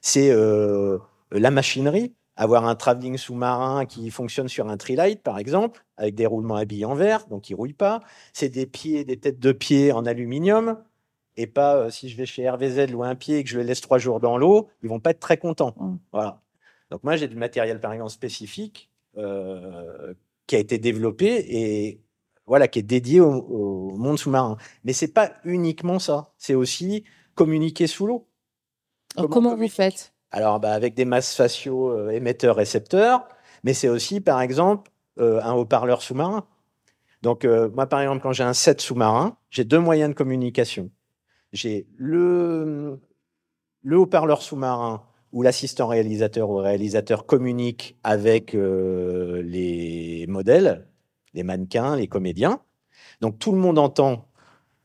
C'est euh, la machinerie, avoir un travelling sous-marin qui fonctionne sur un trilight, par exemple, avec des roulements habillés en verre, donc il rouille pas. C'est des pieds, des têtes de pieds en aluminium, et pas euh, si je vais chez RVZ louer un pied et que je le laisse trois jours dans l'eau, ils vont pas être très contents. Mmh. Voilà. Donc moi j'ai du matériel par exemple spécifique qui a été développé et voilà qui est dédié au, monde sous-marin. Mais c'est pas uniquement ça, c'est aussi communiquer sous l'eau. Comment vous faites? Alors, bah, avec des masses faciaux euh, émetteurs-récepteurs, mais c'est aussi, par exemple, euh, un haut-parleur sous-marin. Donc, euh, moi, par exemple, quand j'ai un set sous-marin, j'ai deux moyens de communication. J'ai le, le haut-parleur sous-marin où l'assistant réalisateur ou réalisateur communique avec les modèles, les mannequins, les comédiens. Donc, tout le monde entend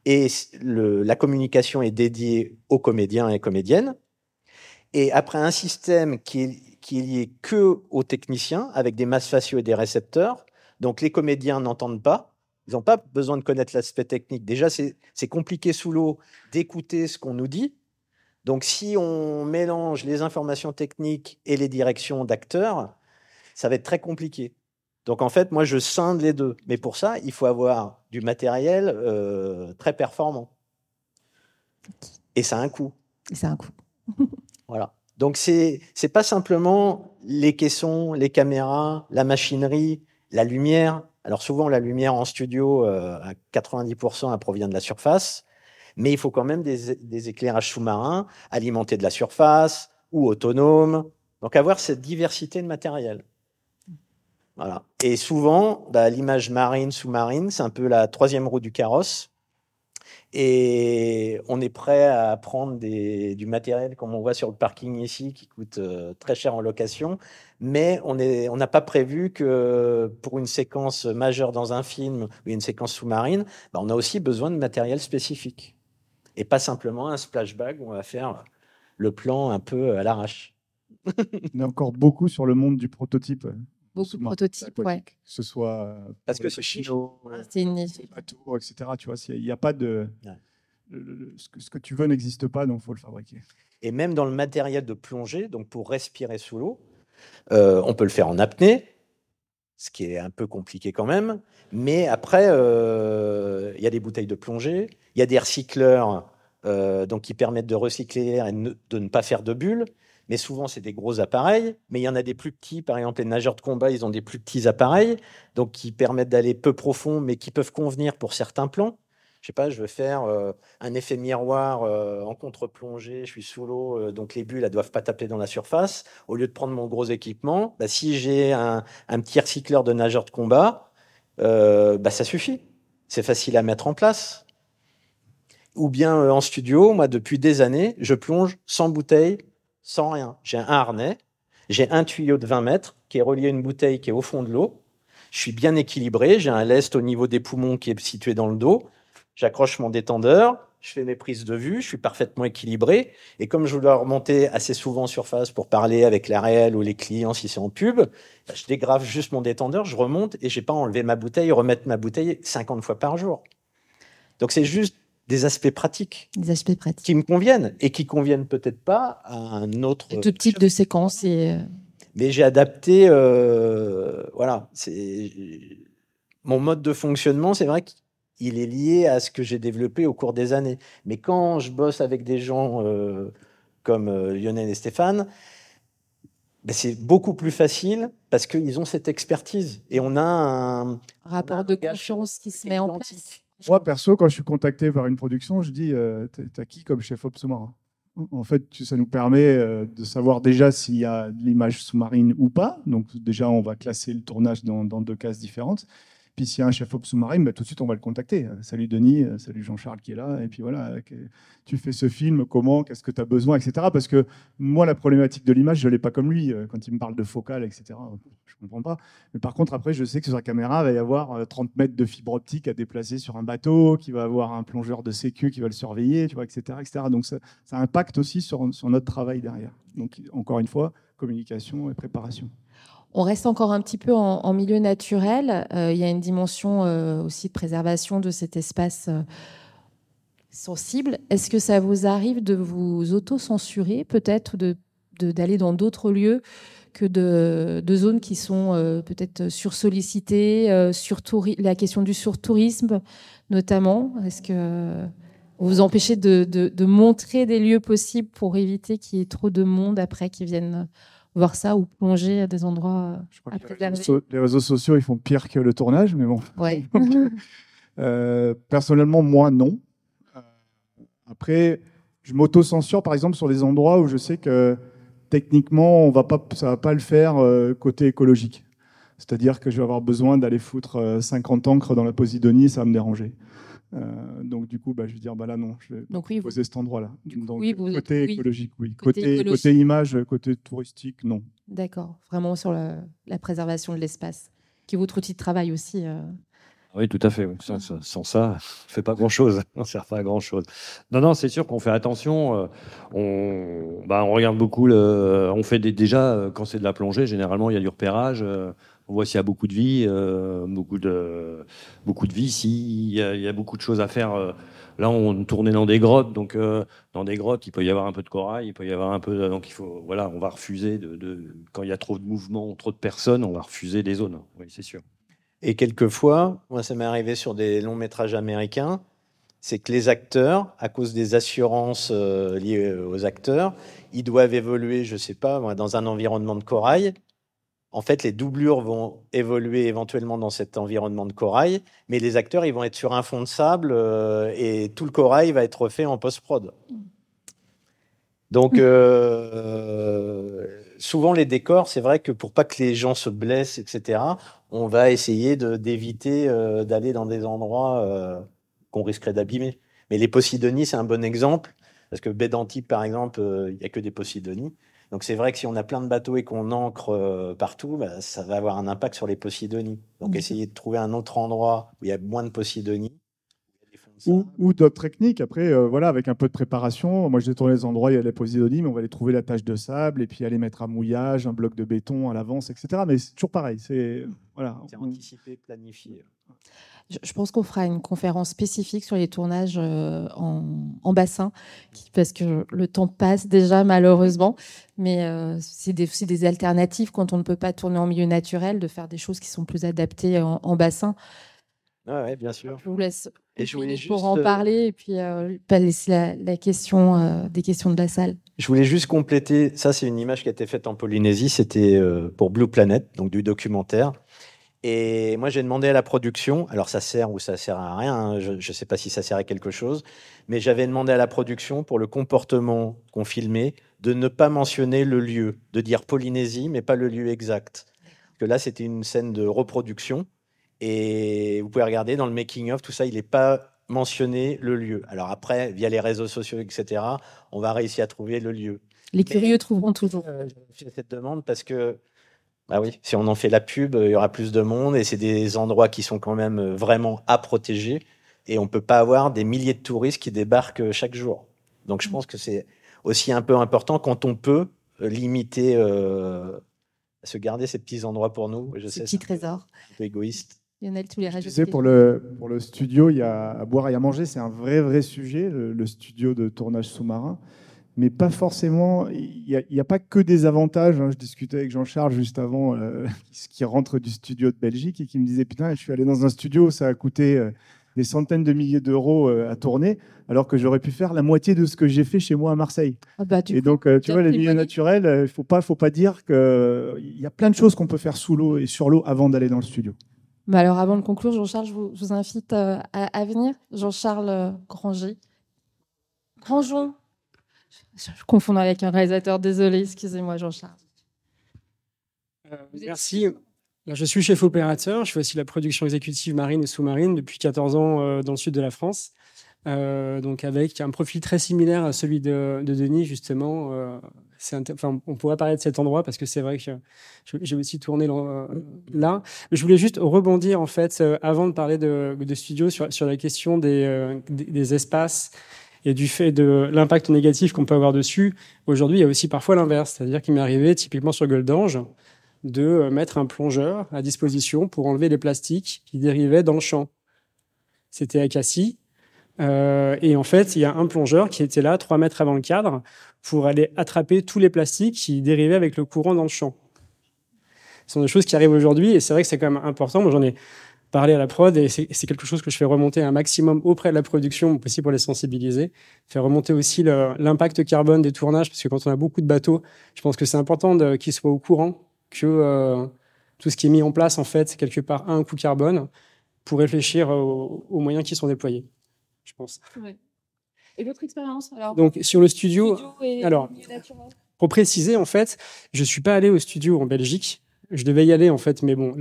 et la communication est dédiée aux comédiens et comédiennes. Et après un système qui est, est lié que aux techniciens, avec des masses faciaux et des récepteurs, donc les comédiens n'entendent pas, ils n'ont pas besoin de connaître l'aspect technique. Déjà, c'est compliqué sous l'eau d'écouter ce qu'on nous dit. Donc si on mélange les informations techniques et les directions d'acteurs, ça va être très compliqué. Donc en fait, moi, je scinde les deux. Mais pour ça, il faut avoir du matériel euh, très performant. Et ça a un coût. Et ça a un coût. Voilà. Donc c'est c'est pas simplement les caissons, les caméras, la machinerie, la lumière. Alors souvent la lumière en studio euh, à 90% elle provient de la surface, mais il faut quand même des, éclairages sous-marins alimentés de la surface, ou autonome. Donc avoir cette diversité de matériel. Voilà. Et souvent, bah, l'image marine, sous-marine, c'est un peu la troisième roue du carrosse. Et on est prêt à prendre du matériel, comme on voit sur le parking ici, qui coûte euh, très cher en location. Mais on n'a pas prévu que pour une séquence majeure dans un film ou une séquence sous-marine, bah, on a aussi besoin de matériel spécifique. Et pas simplement un splashback où on va faire le plan un peu à l'arrache. on est encore beaucoup sur le monde du prototype. Beaucoup de prototypes, ouais. Que ce soit euh, parce que c'est chino, c'est une etc. Tu vois, il n'y a pas de ce, que, ce, que, tu veux n'existe pas, donc il faut le fabriquer. Et même dans le matériel de plongée, donc pour respirer sous l'eau, euh, on peut le faire en apnée, ce qui est un peu compliqué quand même. Mais après, euh, il y a des bouteilles de plongée, il y a des recycleurs donc qui permettent de recycler l'air et de ne pas faire de bulles mais souvent c'est des gros appareils, mais il y en a des plus petits, par exemple les nageurs de combat, ils ont des plus petits appareils, donc qui permettent d'aller peu profond, mais qui peuvent convenir pour certains plans. Je sais pas, je veux faire un effet miroir en contre-plongée, je suis sous l'eau, donc les bulles ne doivent pas taper dans la surface. Au lieu de prendre mon gros équipement, bah, si j'ai un, petit recycleur de nageurs de combat, bah, ça suffit. C'est facile à mettre en place. Ou bien en studio, moi depuis des années, je plonge sans bouteille, sans rien. J'ai un harnais, j'ai un tuyau de 20 mètres qui est relié à une bouteille qui est au fond de l'eau. Je suis bien équilibré, j'ai un lest au niveau des poumons qui est situé dans le dos. J'accroche mon détendeur, je fais mes prises de vue, je suis parfaitement équilibré. Et comme je dois remonter assez souvent en surface pour parler avec la réelle ou les clients si c'est en pub, bah, je dégrave juste mon détendeur, je remonte et j'ai pas enlevé ma bouteille, remettre ma bouteille 50 fois par jour. Donc c'est juste des aspects pratiques. Des aspects pratiques. Qui me conviennent et qui conviennent peut-être pas à un autre. Tout type de séquence. Et... Euh, Mais j'ai adapté, euh, voilà, c'est mon mode de fonctionnement, c'est vrai qu'il est lié à ce que j'ai développé au cours des années. Mais quand je bosse avec des gens euh, comme Lionel et Stéphane, ben c'est beaucoup plus facile parce qu'ils ont cette expertise et on a un rapport de confiance qui se met en place. Moi, perso, quand je suis contacté par une production, je dis euh, T'as qui comme chef op sous-marin? En fait, ça nous permet euh, de savoir déjà s'il y a de l'image sous-marine ou pas. Donc, déjà, on va classer le tournage dans, dans deux cases différentes. Puis s'il y a un chef op sous-marin, bah, tout de suite on va le contacter. Euh, salut Denis, euh, salut Jean-Charles qui est là. Et puis voilà, tu fais ce film, comment, qu'est-ce que tu as besoin, etc. Parce que moi, la problématique de l'image, je ne l'ai pas comme lui. Euh, quand il me parle de focal, etc., je ne comprends pas. Mais par contre, après, je sais que sur la caméra, il va y avoir 30 mètres de fibre optique à déplacer sur un bateau, qui va avoir un plongeur de sécu qui va le surveiller, tu vois, etc. etc. Donc ça, impacte aussi sur notre travail derrière. Donc encore une fois, communication et préparation. On reste encore un petit peu en, milieu naturel. Euh, il y a une dimension euh, aussi de préservation de cet espace euh, sensible. Est-ce que ça vous arrive de vous auto-censurer peut-être, de d'aller dans d'autres lieux que de, zones qui sont peut-être sursollicitées, sur la question du surtourisme notamment? Est-ce que vous vous empêchez de, de, montrer des lieux possibles pour éviter qu'il y ait trop de monde après qui viennent voir ça ou plonger à des endroits euh, Je crois que les, réseaux sociaux, ils font pire que le tournage, mais bon. Ouais. Euh, personnellement, moi, non. Euh, après, je m'auto-censure, par exemple, sur des endroits où je sais que techniquement, on va pas, ça ne va pas le faire côté écologique. C'est-à-dire que je vais avoir besoin d'aller foutre 50 encres dans la Posidonie, ça va me déranger. Euh, donc du coup, bah, je vais dire, bah là non, je vais donc, oui, poser cet endroit-là. Donc côté écologique, oui. Côté, côté, image, côté touristique, non. D'accord, vraiment sur la, préservation de l'espace, qui est votre outil de travail aussi. Euh. Oui, tout à fait. sans ça, on ne fait pas grand-chose. On ne sert pas à grand-chose. Non, non, c'est sûr qu'on fait attention. Euh, on, bah, on regarde beaucoup. Le, on fait déjà, quand c'est de la plongée, généralement, il y a du repérage. On voit s'il y a beaucoup de vie, euh, beaucoup de beaucoup de vie. S'il y, a beaucoup de choses à faire. Euh, là, on tournait dans des grottes, donc euh, dans des grottes, il peut y avoir un peu de corail, il peut y avoir un peu. Donc il faut, voilà, on va refuser de, quand il y a trop de mouvements, trop de personnes, on va refuser des zones. Oui, c'est sûr. Et quelquefois, moi, ça m'est arrivé sur des longs métrages américains, c'est que les acteurs, à cause des assurances liées aux acteurs, ils doivent évoluer, je sais pas, dans un environnement de corail en fait, les doublures vont évoluer éventuellement dans cet environnement de corail, mais les acteurs, ils vont être sur un fond de sable euh, et tout le corail va être fait en post-prod. Donc, euh, souvent les décors, c'est vrai que pour pas que les gens se blessent, etc., on va essayer d'éviter euh, d'aller dans des endroits qu'on risquerait d'abîmer. Mais les Posidonies, c'est un bon exemple, parce que baie d'Antibes, par exemple, il n'y a que des Posidonies. Donc c'est vrai que si on a plein de bateaux et qu'on ancre partout, bah, ça va avoir un impact sur les Posidonies. Donc essayer de trouver un autre endroit où il y a moins de Posidonies, ou, d'autres techniques. Après, euh, voilà, avec un peu de préparation. Moi, j'ai tourné les endroits, il y a les posidonies, mais on va aller trouver la tâche de sable et puis aller mettre un mouillage, un bloc de béton à l'avance, etc. Mais c'est toujours pareil. C'est voilà. anticipé, planifié. Je pense qu'on fera une conférence spécifique sur les tournages euh, en, bassin, parce que le temps passe déjà malheureusement. Mais euh, c'est des, des, alternatives quand on ne peut pas tourner en milieu naturel, de faire des choses qui sont plus adaptées en bassin. Oui, bien sûr. Je vous laisse et je pour en euh, parler et puis euh, pas laisser la, question euh, des questions de la salle. Je voulais juste compléter. Ça, c'est une image qui a été faite en Polynésie. C'était pour Blue Planet, donc du documentaire. Et moi, j'ai demandé à la production. Alors, ça sert ou ça sert à rien. Hein, je ne sais pas si ça sert à quelque chose, mais j'avais demandé à la production pour le comportement qu'on filmait de ne pas mentionner le lieu, de dire Polynésie, mais pas le lieu exact. Parce que là, c'était une scène de reproduction. Et vous pouvez regarder dans le making-of, tout ça, il n'est pas mentionné le lieu. Alors après, via les réseaux sociaux, etc., on va réussir à trouver le lieu. Les curieux trouveront toujours. Euh, je fais cette demande parce que, bah oui, si on en fait la pub, il y aura plus de monde et c'est des endroits qui sont quand même euh, vraiment à protéger. Et on ne peut pas avoir des milliers de touristes qui débarquent euh, chaque jour. Donc je pense que c'est aussi un peu important quand on peut limiter, se garder ces petits endroits pour nous. Je ces petits trésors. Un peu égoïste. Lionel, tous les Tu sais, pour le, pour le studio, il y a à boire et à manger, c'est un vrai, vrai sujet, le, studio de tournage sous-marin. Mais pas forcément, il n'y a, a, pas que des avantages. Hein. Je discutais avec Jean-Charles juste avant, euh, qui rentre du studio de Belgique et qui me disait Putain, je suis allé dans un studio, ça a coûté euh, des centaines de milliers d'euros euh, à tourner, alors que j'aurais pu faire la moitié de ce que j'ai fait chez moi à Marseille. Ah bah, et donc, tu vois, les milieux naturels, il ne faut pas, faut pas dire qu'il y a plein de choses qu'on peut faire sous l'eau et sur l'eau avant d'aller dans le studio. Bah, alors, avant de conclure, Jean-Charles, je vous, invite euh, à, venir. Jean-Charles Granger. Grangeon. Je, confonds avec un réalisateur, désolé, excusez-moi, Jean-Charles. Euh, merci. je suis chef opérateur, je fais aussi la production exécutive marine et sous-marine depuis 14 ans dans le sud de la France. donc avec un profil très similaire à celui de, de Denis, justement, on pourrait parler de cet endroit parce que c'est vrai que j'ai aussi tourné euh, là. Je voulais juste rebondir en fait euh, avant de parler de, studio sur, la question euh, des, espaces et du fait de l'impact négatif qu'on peut avoir dessus. Aujourd'hui, il y a aussi parfois l'inverse, c'est-à-dire qu'il m'est arrivé typiquement sur Goldange de mettre un plongeur à disposition pour enlever les plastiques qui dérivaient dans le champ. C'était à Cassis. et en fait, il y a un plongeur qui était là, trois mètres avant le cadre, pour aller attraper tous les plastiques qui dérivaient avec le courant dans le champ. Ce sont des choses qui arrivent aujourd'hui et c'est vrai que c'est quand même important. Moi, j'en ai parlé à la prod et c'est quelque chose que je fais remonter un maximum auprès de la production, aussi pour les sensibiliser. Faire remonter aussi l'impact carbone des tournages parce que quand on a beaucoup de bateaux, je pense que c'est important qu'ils soient au courant que euh, tout ce qui est mis en place, en fait, quelque part, a un coût carbone pour réfléchir aux, moyens qui sont déployés, je pense. Et votre expérience alors? Donc sur le studio, alors pour préciser en fait, je suis pas allé au studio en Belgique. Je devais y aller en fait, mais bon,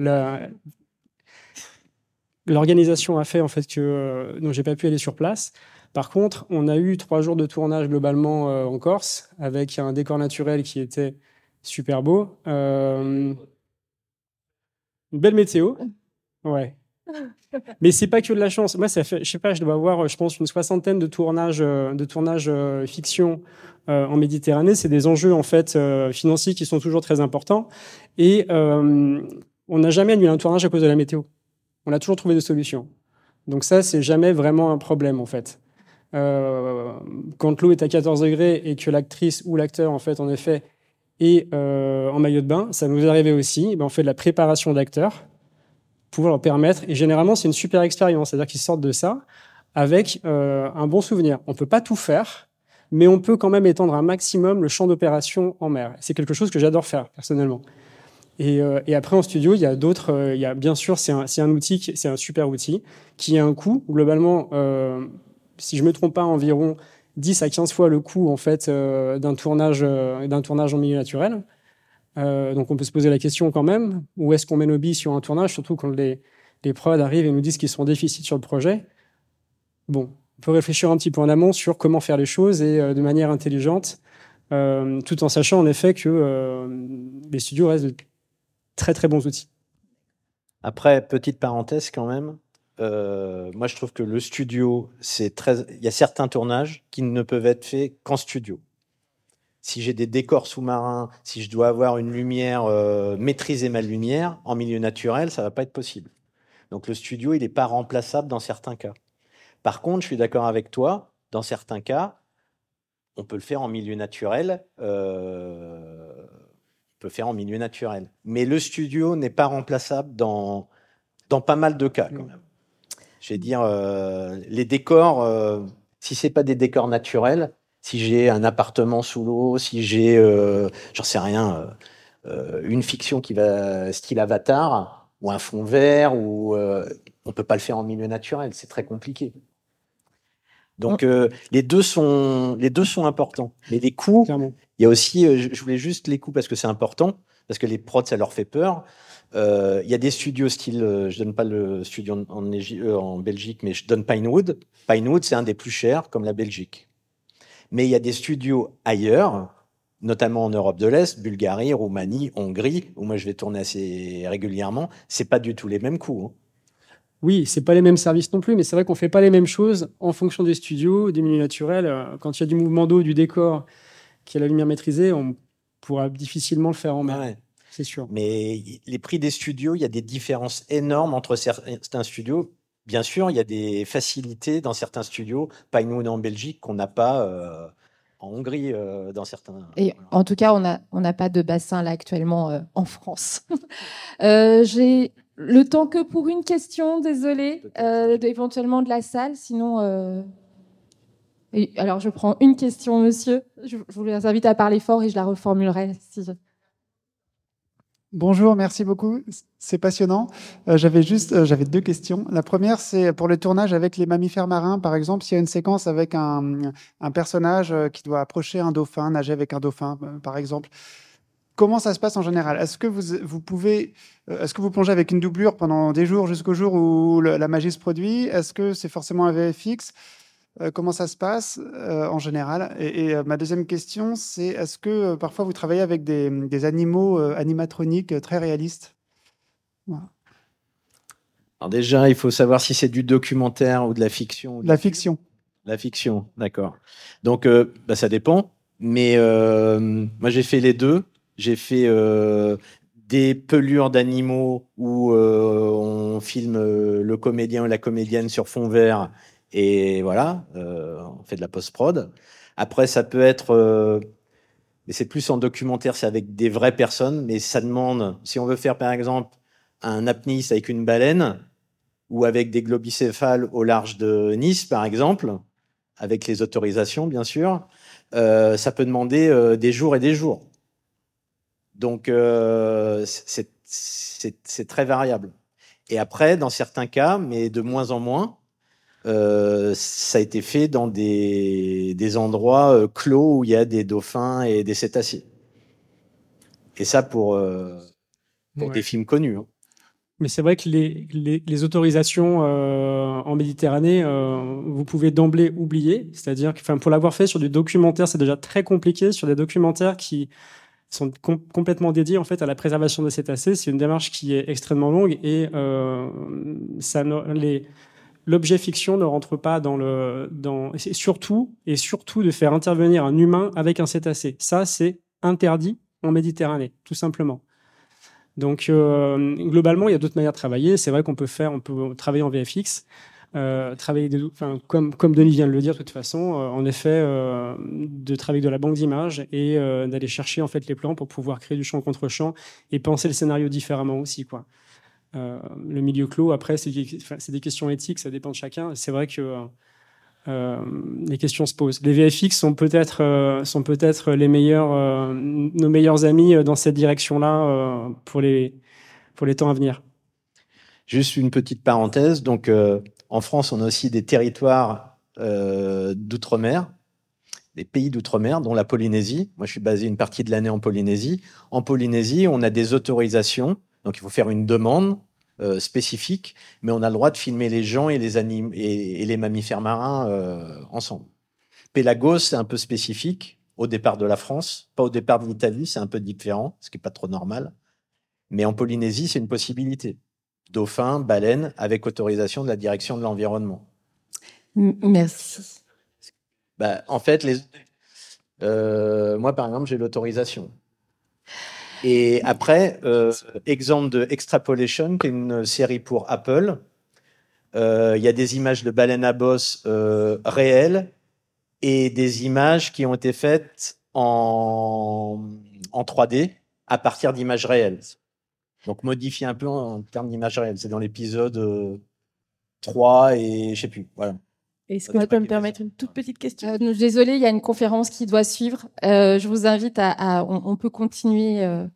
l'organisation a fait en fait que euh, donc j'ai pas pu aller sur place. Par contre, on a eu trois jours de tournage globalement euh, en Corse avec un décor naturel qui était super beau, euh, une belle météo, ouais, mais c'est pas que de la chance. Moi, ça fait, je sais pas, je dois avoir, je pense, une soixantaine de tournages, euh, de tournages fiction euh, en Méditerranée. C'est des enjeux en fait financiers qui sont toujours très importants. Et on n'a jamais annulé un tournage à cause de la météo. On a toujours trouvé des solutions. Donc ça, c'est jamais vraiment un problème en fait. quand l'eau est à 14 degrés et que l'actrice ou l'acteur, en fait, en effet, est en maillot de bain, ça nous est arrivé aussi. Ben, on fait de la préparation d'acteurs pouvoir leur permettre. Et généralement, c'est une super expérience, c'est-à-dire qu'ils sortent de ça avec euh, un bon souvenir. On peut pas tout faire, mais on peut quand même étendre un maximum le champ d'opération en mer. C'est quelque chose que j'adore faire personnellement. Et, euh, et, après en studio, il y a d'autres. Euh, il y a bien sûr, c'est un, un, outil, c'est un super outil qui a un coût globalement. si je me trompe pas, environ 10 à 15 fois le coût en fait d'un tournage d'un tournage en milieu naturel. donc on peut se poser la question quand même où est-ce qu'on met nos billes sur un tournage, surtout quand les les prods arrivent et nous disent qu'ils sont en déficit sur le projet. Bon, on peut réfléchir un petit peu en amont sur comment faire les choses et de manière intelligente, tout en sachant en effet que les studios restent très très bons outils. Après, petite parenthèse quand même, euh, moi je trouve que le studio, c'est très. Il y a certains tournages qui ne peuvent être faits qu'en studio. Si j'ai des décors sous-marins, si je dois avoir une lumière, euh, maîtriser ma lumière en milieu naturel, ça va pas être possible. Donc le studio, il n'est pas remplaçable dans certains cas. Par contre, je suis d'accord avec toi, dans certains cas, on peut le faire en milieu naturel. Euh, peut faire en milieu naturel. Mais le studio n'est pas remplaçable dans, dans pas mal de cas, quand même. Je vais dire, euh, les décors, euh, si c'est pas des décors naturels, si j'ai un appartement sous l'eau, si j'ai, euh, j'en sais rien, une fiction qui va style Avatar, ou un fond vert, ou on peut pas le faire en milieu naturel, c'est très compliqué. Donc les deux sont les deux sont importants. Mais les coûts, il y a aussi, euh, je voulais juste les coûts parce que c'est important, parce que les prods, ça leur fait peur. Euh, il y a des studios style, euh, je donne pas le studio en, en, Belgique, mais je donne Pinewood. Pinewood, c'est un des plus chers, comme la Belgique. Mais il y a des studios ailleurs, notamment en Europe de l'Est, Bulgarie, Roumanie, Hongrie, où moi je vais tourner assez régulièrement. C'est pas du tout les mêmes coûts. Hein. Oui, c'est pas les mêmes services non plus, mais c'est vrai qu'on fait pas les mêmes choses en fonction des studios, des milieux naturels. Quand il y a du mouvement d'eau, du décor, qui la lumière maîtrisée, on pourra difficilement le faire en mer. C'est sûr. Mais les prix des studios, il y a des différences énormes entre certains studios. Bien sûr, il y a des facilités dans certains studios, pas nous en Belgique, qu'on n'a pas euh, en Hongrie euh, dans certains. Et en tout cas, on n'a on pas de bassin là actuellement euh, en France. J'ai le temps que pour une question, désolé, éventuellement de la salle, sinon alors, je prends une question, monsieur. Je, vous invite à parler fort et je la reformulerai. Bonjour, merci beaucoup. C'est passionnant. Euh, j'avais juste, euh, j'avais deux questions. La première, c'est pour le tournage avec les mammifères marins, par exemple, s'il y a une séquence avec un, un, personnage euh, qui doit approcher un dauphin, nager avec un dauphin, par exemple. Comment ça se passe en général? Est-ce que vous, vous pouvez, est-ce que vous plongez avec une doublure pendant des jours jusqu'au jour où la magie se produit? Est-ce que c'est forcément un VFX euh, comment ça se passe euh, en général? Et, euh, ma deuxième question, c'est est-ce que parfois vous travaillez avec des, animaux animatroniques très réalistes? Alors déjà, il faut savoir si c'est du documentaire ou de la fiction. La fiction. La fiction, d'accord. Donc, bah, ça dépend. Mais moi, j'ai fait les deux. J'ai fait des pelures d'animaux où on filme le comédien ou la comédienne sur fond vert et voilà, euh, on fait de la post-prod. Après, ça peut être, euh, mais c'est plus en documentaire, c'est avec des vraies personnes, mais ça demande, si on veut faire par exemple un apnéiste avec une baleine, ou avec des globicéphales au large de Nice, par exemple, avec les autorisations, bien sûr, euh, ça peut demander des jours et des jours. Donc, c'est très variable. Et après, dans certains cas, mais de moins en moins, euh, ça a été fait dans des, des endroits euh, clos où il y a des dauphins et des cétacés. Et ça pour, euh, pour des films connus. Hein. Mais c'est vrai que les, les, les autorisations en Méditerranée, vous pouvez d'emblée oublier. C'est-à-dire que pour l'avoir fait sur du documentaire, c'est déjà très compliqué. Sur des documentaires qui sont complètement dédiés en fait à la préservation des cétacés, c'est une démarche qui est extrêmement longue et ça, les, l'objet fiction ne rentre pas dans le dans surtout et surtout de faire intervenir un humain avec un cétacé. Ça c'est interdit en Méditerranée, tout simplement. Donc euh, globalement, il y a d'autres manières de travailler. C'est vrai qu'on peut faire, on peut travailler en VFX, euh, travailler, comme comme Denis vient de le dire de toute façon, euh, en effet, de travailler de la banque d'images et d'aller chercher en fait les plans pour pouvoir créer du champ contre champ et penser le scénario différemment aussi, quoi. Euh, le milieu clos, après, c'est des questions éthiques, ça dépend de chacun. C'est vrai que euh, les questions se posent. Les VFX sont peut-être euh, peut-être les meilleurs nos meilleurs amis dans cette direction-là pour les pour les temps à venir. Juste une petite parenthèse. Donc en France, on a aussi des territoires d'outre-mer des pays d'outre-mer, dont la Polynésie. Moi, je suis basé une partie de l'année en Polynésie. En Polynésie, on a des autorisations, donc il faut faire une demande euh, spécifique, mais on a le droit de filmer les gens et les, anim et, les mammifères marins euh, ensemble. Pélagos, c'est un peu spécifique au départ de la France, pas au départ de l'Italie, c'est un peu différent, ce qui n'est pas trop normal. Mais en Polynésie, c'est une possibilité. Dauphin, baleine, avec autorisation de la direction de l'environnement. Merci. Bah, en fait, les... Euh, moi, par exemple, j'ai l'autorisation. Et après, euh, exemple de Extrapolation, qui est une série pour Apple. Euh, il y a des images de baleines à bosse réelles et des images qui ont été faites en, en 3D à partir d'images réelles. Donc modifier un peu en, termes d'images réelles. C'est dans l'épisode 3 et je sais plus. Voilà. Est-ce que tu peux me permettre une toute petite question? Euh, Désolée, il y a une conférence qui doit suivre. Euh, je vous invite à, on, peut continuer euh,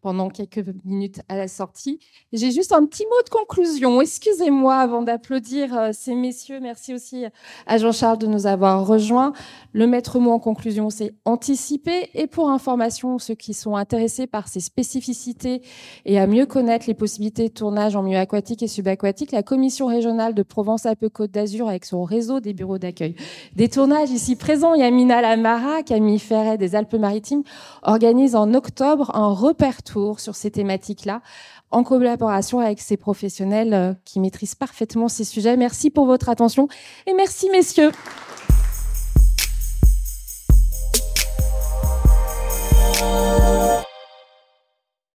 pendant quelques minutes à la sortie. J'ai juste un petit mot de conclusion. Excusez-moi avant d'applaudir euh, ces messieurs. Merci aussi à Jean-Charles de nous avoir rejoints. Le maître mot en conclusion, c'est anticiper. Et pour information, ceux qui sont intéressés par ces spécificités et à mieux connaître les possibilités de tournage en milieu aquatique et subaquatique, la commission régionale de Provence-Alpes-Côte d'Azur, avec son réseau des bureaux d'accueil des tournages ici présents, Yamina Lamara, Camille Ferret des Alpes-Maritimes, organise en octobre un sur ces thématiques-là en collaboration avec ces professionnels euh, qui maîtrisent parfaitement ces sujets. Merci pour votre attention et merci messieurs.